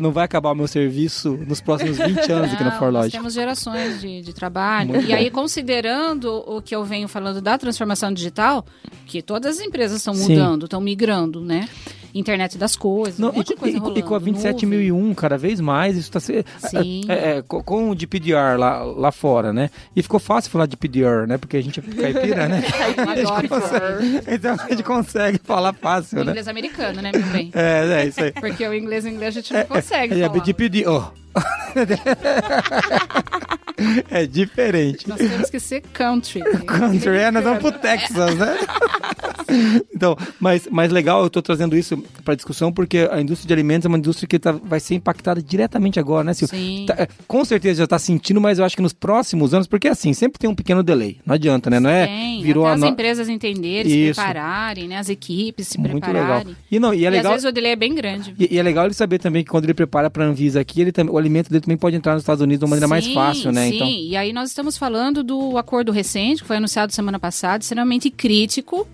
não vai acabar o meu serviço nos próximos 20 anos aqui na Não, nós temos gerações de, de trabalho. Muito e aí, considerando o que eu venho falando da transformação digital, que todas as empresas estão mudando, estão migrando, né? Internet das coisas, Não, um monte e, de coisa e- rolando. e com a nuvem. 27001, cada vez mais, isso está sendo. Sim. É, é, co- com o de PDR lá, lá fora, né? E ficou fácil falar de PDR, né? Porque a gente é caipira, né? Adoro falar. então a gente consegue falar O fácil, né? inglês americano, né, meu bem? É, é isso aí. Porque o inglês inglês a gente não consegue É, falar. pedir. é diferente. Nós temos que ser country. Country, é, nós vamos pro Texas, né? então, mas, mas legal, eu tô trazendo isso para discussão porque a indústria de alimentos é uma indústria que tá- vai ser impactada diretamente agora, né? Sim. Tá, é, com certeza já tá sentindo, mas eu acho que nos próximos anos, porque assim, sempre tem um pequeno delay. Não adianta, né? Não é Tem, virou até a as no... empresas entenderem, se Isso. prepararem, né? As equipes se muito legal. prepararem. E não, e é E às legal vezes o delay é bem grande. E, e é legal ele saber também que quando ele prepara para Anvisa aqui, ele também, alimento dele também pode entrar nos Estados Unidos de uma maneira mais Sim, fácil, né? Sim, Então, e aí nós estamos falando do acordo recente, que foi anunciado semana passada, extremamente crítico,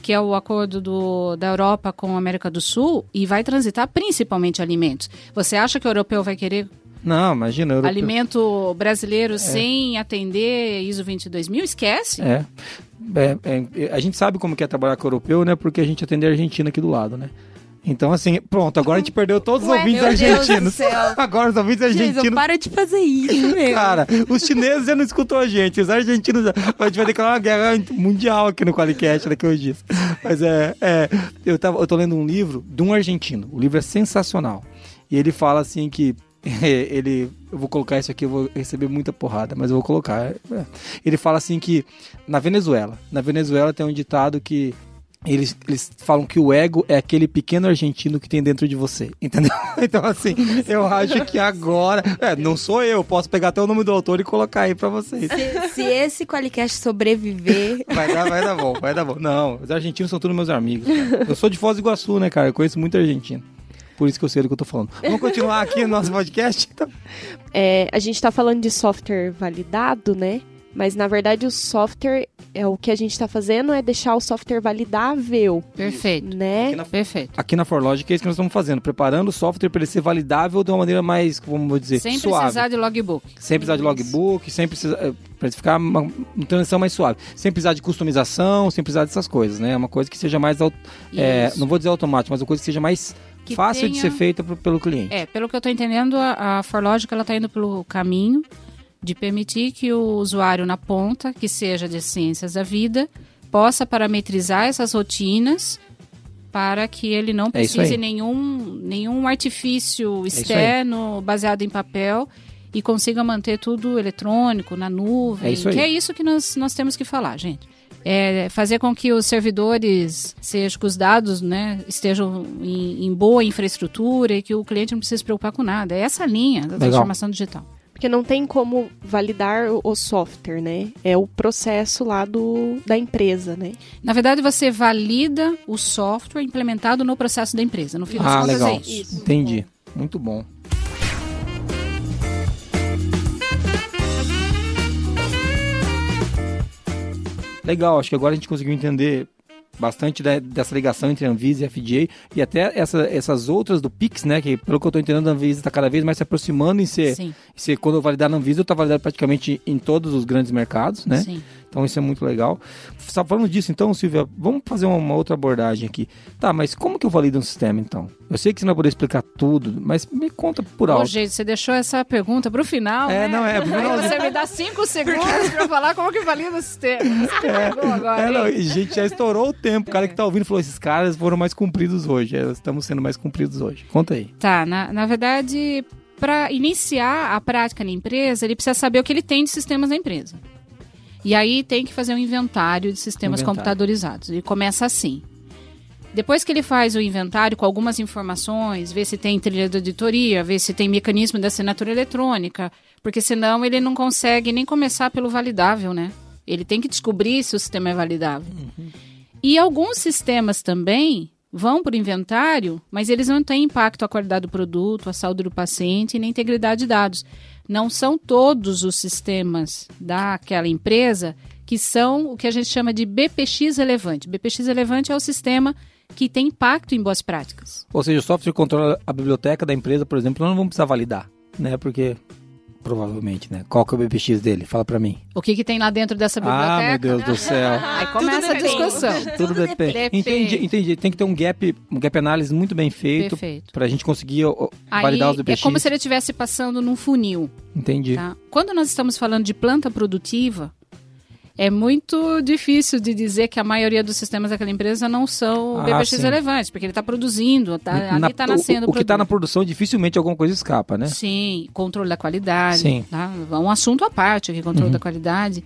que é o acordo do, da Europa com a América do Sul, e vai transitar principalmente alimentos. Você acha que o europeu vai querer não, imagina. europeu- alimento brasileiro sem atender ISO 22000? Esquece. É. É, é, a gente sabe como que é trabalhar com o europeu, né? Porque a gente atende a Argentina aqui do lado, né? Então, assim, pronto, agora a gente perdeu todos os Ué, ouvintes meu Deus do argentinos. céu. Agora os ouvintes Jesus, argentinos. para de fazer isso, meu. Cara, os chineses já não escutou a gente, os argentinos já. A gente vai declarar uma guerra mundial aqui no Qualicast daqui uns dias. Mas é. é eu, tava, eu tô lendo um livro de um argentino. O livro é sensacional. E ele fala assim que. ele. Eu vou colocar isso aqui, eu vou receber muita porrada, mas eu vou colocar. é. Ele fala assim que na Venezuela. Na Venezuela tem um ditado que eles, eles falam que o ego é aquele pequeno argentino que tem dentro de você, entendeu? Então, assim, eu acho que agora. É, não sou eu, posso pegar até o nome do autor e colocar aí pra vocês. Se, se esse Qualicast sobreviver, Vai dar, vai dar bom, vai dar bom. Não, os argentinos são todos meus amigos. cara. Eu sou de Foz do Iguaçu, né, cara? Eu conheço muito argentino. Por isso que eu sei do que eu tô falando. Vamos continuar aqui no nosso podcast? Então, É, a gente tá falando de software validado, né? Mas na verdade o software, é o que a gente tá fazendo é deixar o software validável, Perfeito. né? Perfeito. aqui na Forlogic é isso que nós estamos fazendo, preparando o software para ele ser validável de uma maneira mais, como dizer, Sem suave. precisar de logbook. Sem precisar de logbook, sem precisar. é, Pra ficar uma, uma transição mais suave. Sem precisar de customização, sem precisar dessas coisas, né? Uma coisa que seja mais. é, não vou dizer automática, mas uma coisa que seja mais Que fácil de tenha- ser feita pro- pelo cliente. É, pelo que eu estou entendendo, a, a Forlogic ela está indo pelo caminho de permitir que o usuário na ponta, que seja de ciências da vida, possa parametrizar essas rotinas para que ele não É precise aí. nenhum, nenhum artifício aí. externo baseado em papel e consiga manter tudo eletrônico, na nuvem. É isso aí. Que é isso que nós, nós temos que falar, gente. É fazer com que os servidores, seja que os dados né, estejam em, em boa infraestrutura e que o cliente não precise se preocupar com nada. É essa linha da Legal. transformação digital. Porque não tem como validar o, software, né? É o processo lá do, da empresa, né? Na verdade, você valida o software implementado no processo da empresa. No fim das Ah, legal. é isso. Entendi. Muito bom. Legal, acho que agora a gente conseguiu entender bastante da- dessa ligação entre a Anvisa e a FDA e até essa- essas outras do Pix, né? Que pelo que eu estou entendendo, a Anvisa está cada vez mais se aproximando em ser, Sim, em ser quando eu validar na Anvisa, eu estou validado praticamente em todos os grandes mercados, né? sim. Então isso é muito legal. Só falando disso, então, Silvia, vamos fazer uma, uma outra abordagem aqui. Tá, mas como que eu valido um sistema, então? Eu sei que você não vai poder explicar tudo, mas me conta por Ô, alto. gente, você deixou essa pergunta pro final, É, né? não, é, finalzinho. você me dá cinco segundos pra falar como que valida o sistema. Você pegou agora, É, não, e, gente, já estourou o tempo. O cara que tá ouvindo falou: esses caras foram mais cumpridos hoje. É, Estamos sendo mais cumpridos hoje. Conta aí. Tá, na, na verdade, para iniciar a prática na empresa, ele precisa saber o que ele tem de sistemas na empresa. E aí tem que fazer um inventário de sistemas Inventário. computadorizados. Ele começa assim. Depois que ele faz o inventário com algumas informações, vê se tem trilha de auditoria, vê se tem mecanismo de assinatura eletrônica, porque senão ele não consegue nem começar pelo validável, né? Ele tem que descobrir se o sistema é validável. E alguns sistemas também vão para o inventário, mas eles não têm impacto à qualidade do produto, à saúde do paciente e na integridade de dados. Não são todos os sistemas daquela empresa que são o que a gente chama de BPX relevante. BPX relevante é o sistema que tem impacto em boas práticas. Ou seja, o software que controla a biblioteca da empresa, por exemplo, nós não vamos precisar validar, né? Porque, provavelmente, né? Qual que é o BPX dele? Fala pra mim. O que, que tem lá dentro dessa biblioteca? Ah, meu Deus do céu. Aí começa a discussão. Tudo depende. depende. Entendi, entendi. Tem que ter um gap, um gap analysis muito bem feito Perfeito. pra gente conseguir Aí validar os é BPX. como se ele estivesse passando num funil. Entendi. Tá? Quando nós estamos falando de planta produtiva, é muito difícil de dizer que a maioria dos sistemas daquela empresa não são Ah, BPX sim. relevantes, porque ele está produzindo, tá, Na- ali está nascendo o, o que está na produção, dificilmente alguma coisa escapa, né? Sim, controle da qualidade. Sim. Uhum. Tá? É um assunto à parte aqui, controle da qualidade.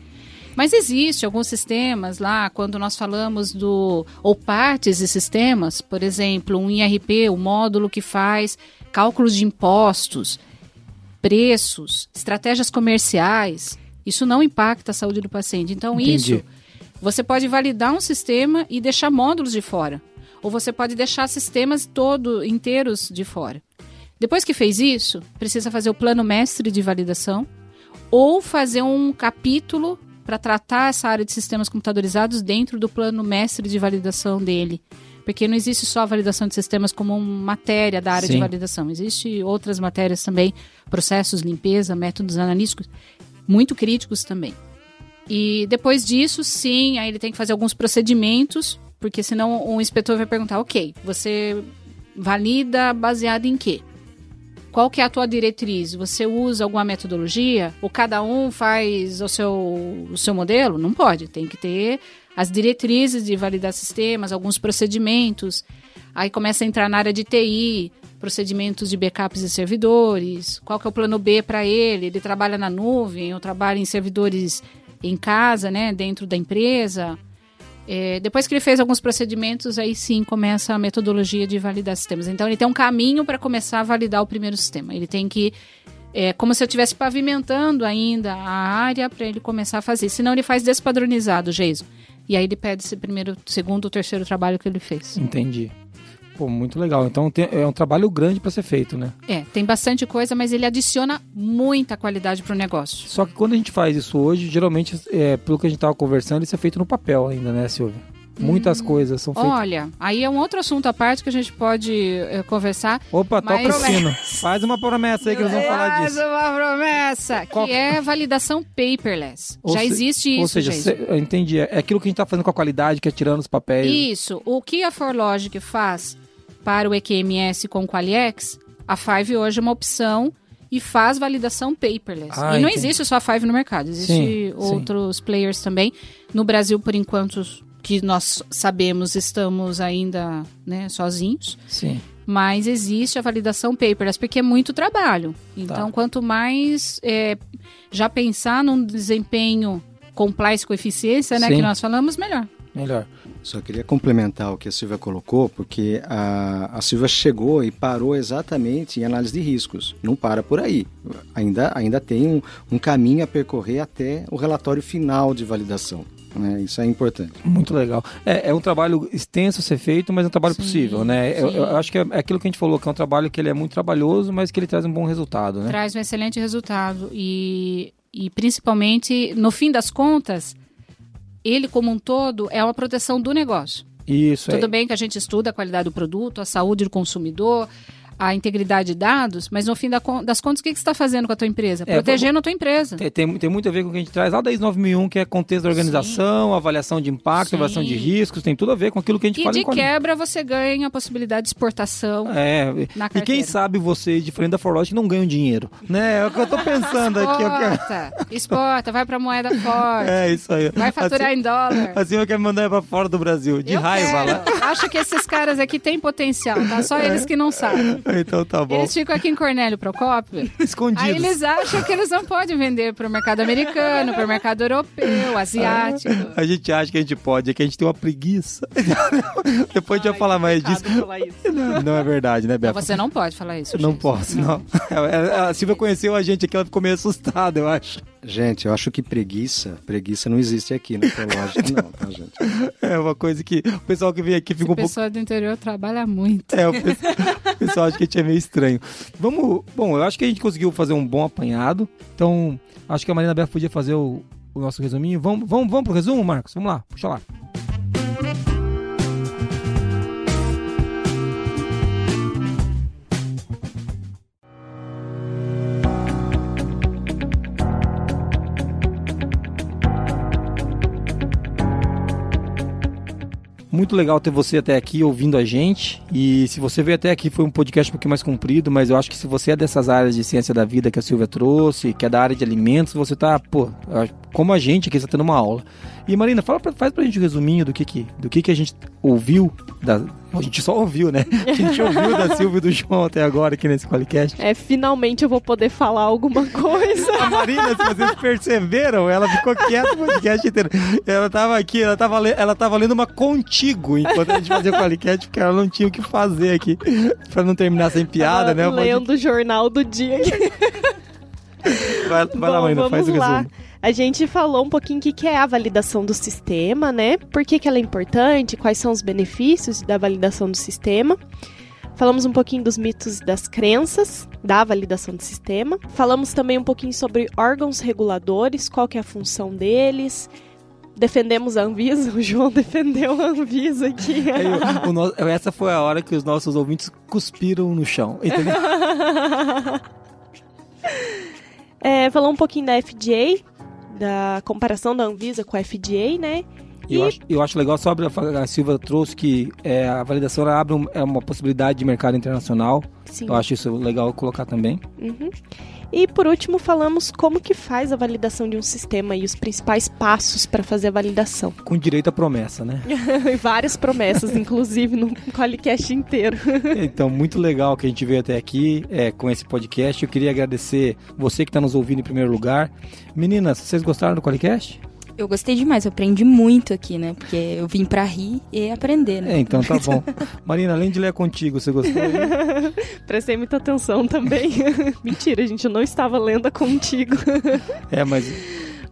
Mas existe alguns sistemas lá, quando nós falamos do. ou partes de sistemas, por exemplo, um IRP, o módulo que faz cálculos de impostos, preços, estratégias comerciais. Isso não impacta a saúde do paciente. Então, Entendi. isso você pode validar um sistema e deixar módulos de fora. Ou você pode deixar sistemas todo inteiros de fora. Depois que fez isso, precisa fazer o plano mestre de validação ou fazer um capítulo para tratar essa área de sistemas computadorizados dentro do plano mestre de validação dele. Porque não existe só a validação de sistemas como uma matéria da área Sim. de validação. Existem outras matérias também, processos, limpeza, métodos analíticos, muito críticos também. E depois disso, sim, aí ele tem que fazer alguns procedimentos, porque senão o inspetor vai perguntar, ok, você valida baseado em quê? Qual que é a tua diretriz? Você usa alguma metodologia? Ou cada um faz o seu, o seu modelo? Não pode, tem que ter as diretrizes de validar sistemas, alguns procedimentos. Aí começa a entrar na área de TI, procedimentos de backups e servidores. Qual que é o plano B para ele? Ele trabalha na nuvem ou trabalha em servidores em casa, né, dentro da empresa? É, depois que ele fez alguns procedimentos, aí sim começa a metodologia de validar sistemas. Então ele tem um caminho para começar a validar o primeiro sistema. Ele tem que é como se eu estivesse pavimentando ainda a área para ele começar a fazer. Senão ele faz despadronizado, Jason. E aí ele pede esse primeiro, segundo, terceiro trabalho que ele fez. Entendi. Pô, muito legal. Então tem- é um trabalho grande para ser feito, né? É, tem bastante coisa, mas ele adiciona muita qualidade para o negócio. Só que quando a gente faz isso hoje, geralmente, é, pelo que a gente tava conversando, isso é feito no papel ainda, né, Silvia? Muitas coisas são feitas. Olha, aí é um outro assunto à parte que a gente pode eh, conversar. Opa, toca mas- o sino. Faz uma promessa aí que eles vão falar disso. uma promessa, Qual- que é validação paperless. Ou Já se- existe isso, Ou seja, cê- eu entendi. É aquilo que a gente tá fazendo com a qualidade, que é tirando os papéis. Isso. O que a ForLogic faz para o EQMS com o Qualiex, a Five hoje é uma opção e faz validação paperless. Ah, e não entendi. existe só a Five no mercado, existe Sim, sim. outros players também. No Brasil, por enquanto, que nós sabemos, estamos ainda né, sozinhos. Sim. Mas existe a validação paperless, porque é muito trabalho. Então, Tá. quanto mais é, já pensar num desempenho compliance com eficiência, né, Sim. que nós falamos, melhor. Melhor. Só queria complementar o que a Silvia colocou, porque a, a Silvia chegou e parou exatamente em análise de riscos. Não para por aí. Ainda, ainda tem um, um caminho a percorrer até o relatório final de validação. né? Isso é importante. Muito legal. É, é um trabalho extenso a ser feito, mas é um trabalho Sim, possível, né? Eu, eu acho que é é aquilo que a gente falou, que é um trabalho que ele é muito trabalhoso, mas que ele traz um bom resultado, né? traz um excelente resultado e, e principalmente no fim das contas ele como um todo é uma proteção do negócio. Isso Tudo é. bem que a gente estuda a qualidade do produto, a saúde do consumidor, a integridade de dados, mas no fim da das contas, o que, que você está fazendo com a tua empresa? É, Protegendo a tua empresa. Tem, tem, tem muito a ver com o que a gente traz lá da ISO 9001, que é contexto da organização, avaliação de impacto, Sim. avaliação de riscos, tem tudo a ver com aquilo que a gente E fala de em quadrinho. quebra você ganha a possibilidade de exportação É, na e quem sabe vocês, diferente da Forlogic, não ganham dinheiro, né? É o que eu tô pensando aqui. Eu quero... Exporta, exporta, vai pra moeda forte, É isso aí. vai faturar assim, em dólar. assim eu quero mandar pra fora do Brasil, de Eu raiva quero. lá. Acho que esses caras aqui têm potencial, tá? Só eles que não sabem. Então tá bom. Eles ficam aqui em Cornélio Procópio. Escondidos. Aí eles acham que eles não podem vender para o mercado americano, para o mercado europeu, asiático. A gente acha que a gente pode, é que a gente tem uma preguiça. Depois a gente vai falar mais disso. Não, não é verdade, né, Não, Beto? você não pode falar isso. Não gente. posso, não. A Silvia conheceu a gente aqui, ela ficou meio assustada, eu acho. Gente, eu acho que preguiça, preguiça não existe aqui na Prológica, não, tá, gente? É uma coisa que o pessoal que vem aqui fica A um pouco. pessoa do interior trabalha muito. É, o pessoal, o pessoal acha que a gente é meio estranho. Vamos. Bom, eu acho que a gente conseguiu fazer um bom apanhado. Então, acho que a Marina Beto podia fazer o, o nosso resuminho. Vamos, vamos, vamos pro resumo, Marcos? Vamos lá, puxa lá. Muito legal ter você até aqui ouvindo a gente. E se você veio até aqui, foi um podcast um pouquinho mais comprido, mas eu acho que se você é dessas áreas de ciência da vida que a Silvia trouxe, que é da área de alimentos, você tá, pô, como a gente aqui está tendo uma aula. E Marina, fala pra, faz pra gente um resuminho do que que, do que que a gente ouviu da. A gente só ouviu, né? A gente ouviu da Silvia e do João até agora aqui nesse Qualicast. É, finalmente eu vou poder falar alguma coisa. A Marina, se vocês perceberam, ela ficou quieta o podcast inteiro. Ela tava aqui, ela tava, ela tava lendo uma contigo enquanto a gente fazia o Qualicast, porque ela não tinha o que fazer aqui. Pra não terminar sem piada, né? Tava lendo o jornal do dia. Vai, vai lá, Bom, Marina, faz o vamos lá. A gente falou um pouquinho o que que é a validação do sistema, né? Por que, que ela é importante, quais são os benefícios da validação do sistema. Falamos um pouquinho dos mitos e das crenças da validação do sistema. Falamos também um pouquinho sobre órgãos reguladores, qual que é a função deles. Defendemos a Anvisa, o João defendeu a Anvisa aqui. Aí, o- essa foi a hora que os nossos ouvintes cuspiram no chão, entendeu? É, falou um pouquinho da FDA, da comparação da Anvisa com a FDA, né? E eu acho, eu acho legal, só a, Silva trouxe que é, a validação abre um- é uma possibilidade de mercado internacional. Sim. Eu acho isso legal colocar também. Uhum. E por último, falamos como que faz a validação de um sistema e os principais passos para fazer a validação. Com direito à promessa, né? E Várias promessas, inclusive, no Qualicast inteiro. Então, muito legal que a gente veio até aqui é, com esse podcast. Eu queria agradecer você que está nos ouvindo em primeiro lugar. Meninas, vocês gostaram do Qualicast? Eu gostei demais, eu aprendi muito aqui, né? Porque eu vim pra rir e aprender, né? É, então tá bom. Marina, além de ler contigo, você gostou? Prestei muita atenção também. Mentira, a gente não estava lendo contigo. É, mas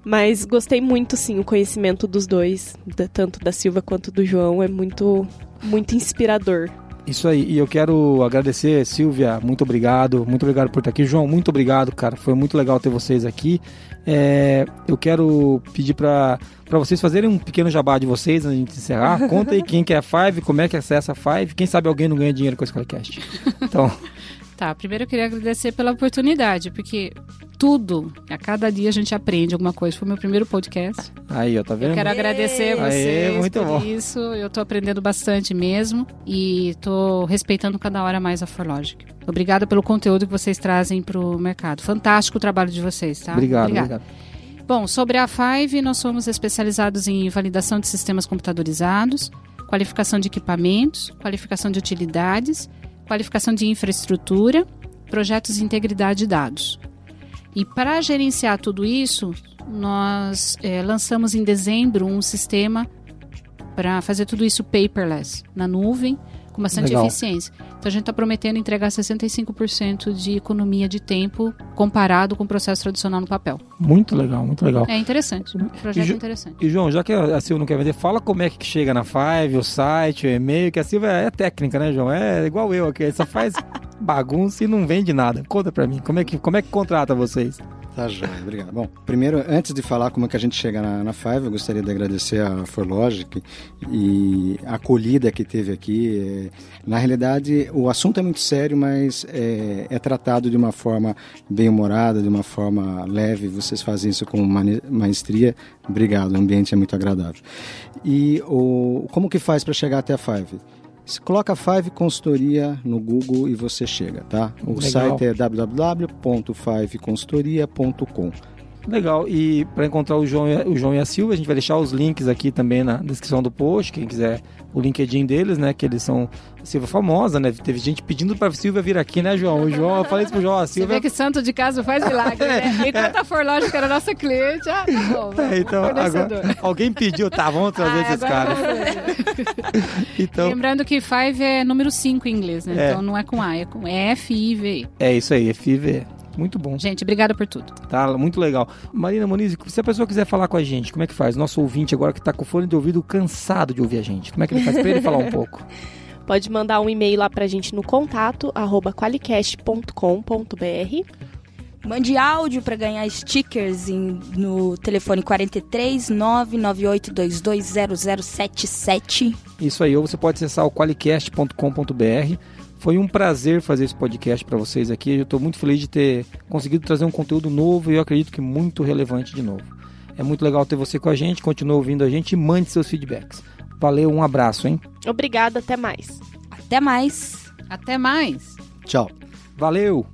Mas gostei muito, sim, o conhecimento dos dois, tanto da Silva quanto do João, é muito, muito inspirador. Isso aí, e eu quero agradecer, Silvia, muito obrigado, muito obrigado por estar aqui. João, muito obrigado, cara, foi muito legal ter vocês aqui. É, eu quero pedir para vocês fazerem um pequeno jabá de vocês antes de encerrar. Conta aí quem que é a Five, como é que acessa a Five, quem sabe alguém não ganha dinheiro com esse podcast. Então, Tá, primeiro eu queria agradecer pela oportunidade, porque tudo, a cada dia a gente aprende alguma coisa. Foi meu primeiro podcast. aí, ó, tá vendo? Eu quero agradecer Aê, vocês muito por bom. isso. Eu tô aprendendo bastante mesmo e tô respeitando cada hora mais a Forlogic. Obrigada pelo conteúdo que vocês trazem pro mercado. Fantástico o trabalho de vocês, tá? Obrigado, Obrigada. obrigado. Bom, sobre a Five, nós somos especializados em validação de sistemas computadorizados, qualificação de equipamentos, qualificação de utilidades, qualificação de infraestrutura, projetos de integridade de dados. E para gerenciar tudo isso, nós eh, lançamos em dezembro um sistema para fazer tudo isso paperless, na nuvem, com bastante Legal. eficiência. Então a gente está prometendo entregar 65% de economia de tempo comparado com o processo tradicional no papel. Muito legal, muito legal. É interessante, um projeto Ju- interessante. E João, já que a Silvia não quer vender, fala como é que chega na Five, o site, o e-mail, que a Silvia é técnica, né, João? É igual eu aqui, só faz bagunça e não vende nada. Conta pra mim, como é que, como é que contrata vocês? Tá joia, obrigado. Bom, primeiro, antes de falar como é que a gente chega na, na Five, eu gostaria de agradecer a ForLogic e a acolhida que teve aqui. É, na realidade, o assunto é muito sério, mas é, é tratado de uma forma bem humorada, de uma forma leve. Vocês fazem isso com maestria. Obrigado, o ambiente é muito agradável. E o, como que faz para chegar até a Five? Você coloca Five Consultoria no Google e você chega, tá? O Legal. site é www.fiveconsultoria.com. Legal. E para encontrar o João, o João e a Silvia, a gente vai deixar os links aqui também na descrição do post, quem quiser o LinkedIn deles, né? Que eles são Silvia famosa, né? Teve gente pedindo pra Silvia vir aqui, né, João? O João, eu falei pro João, a Silvia... Você vê que santo de casa faz milagre, né? Enquanto a Forlógica era nossa cliente, ah, tá bom, é, então, agora, alguém pediu, tá, vamos trazer ah, esses caras. então, Lembrando que Five é número 5 em inglês, né? É. Então não é com A, é com F-I-V. É isso aí, F-I-V. Muito bom. Gente, obrigada por tudo. Tá, muito legal. Marina Moniz, se a pessoa quiser falar com a gente, como é que faz? Nosso ouvinte agora que tá com fone de ouvido cansado de ouvir a gente, como é que ele faz pra ele falar um pouco? Pode mandar um e-mail lá pra gente no contato, arroba qualicast.com.br. Mande áudio para ganhar stickers em, no telefone 43 998220077. Isso aí, ou você pode acessar o qualicast.com.br foi um prazer fazer esse podcast para vocês aqui. Eu estou muito feliz de ter conseguido trazer um conteúdo novo e eu acredito que muito relevante de novo. É muito legal ter você com a gente, continue ouvindo a gente e mande seus feedbacks. Valeu, um abraço, hein? Obrigada, até mais. Até mais. Até mais. Tchau. Valeu.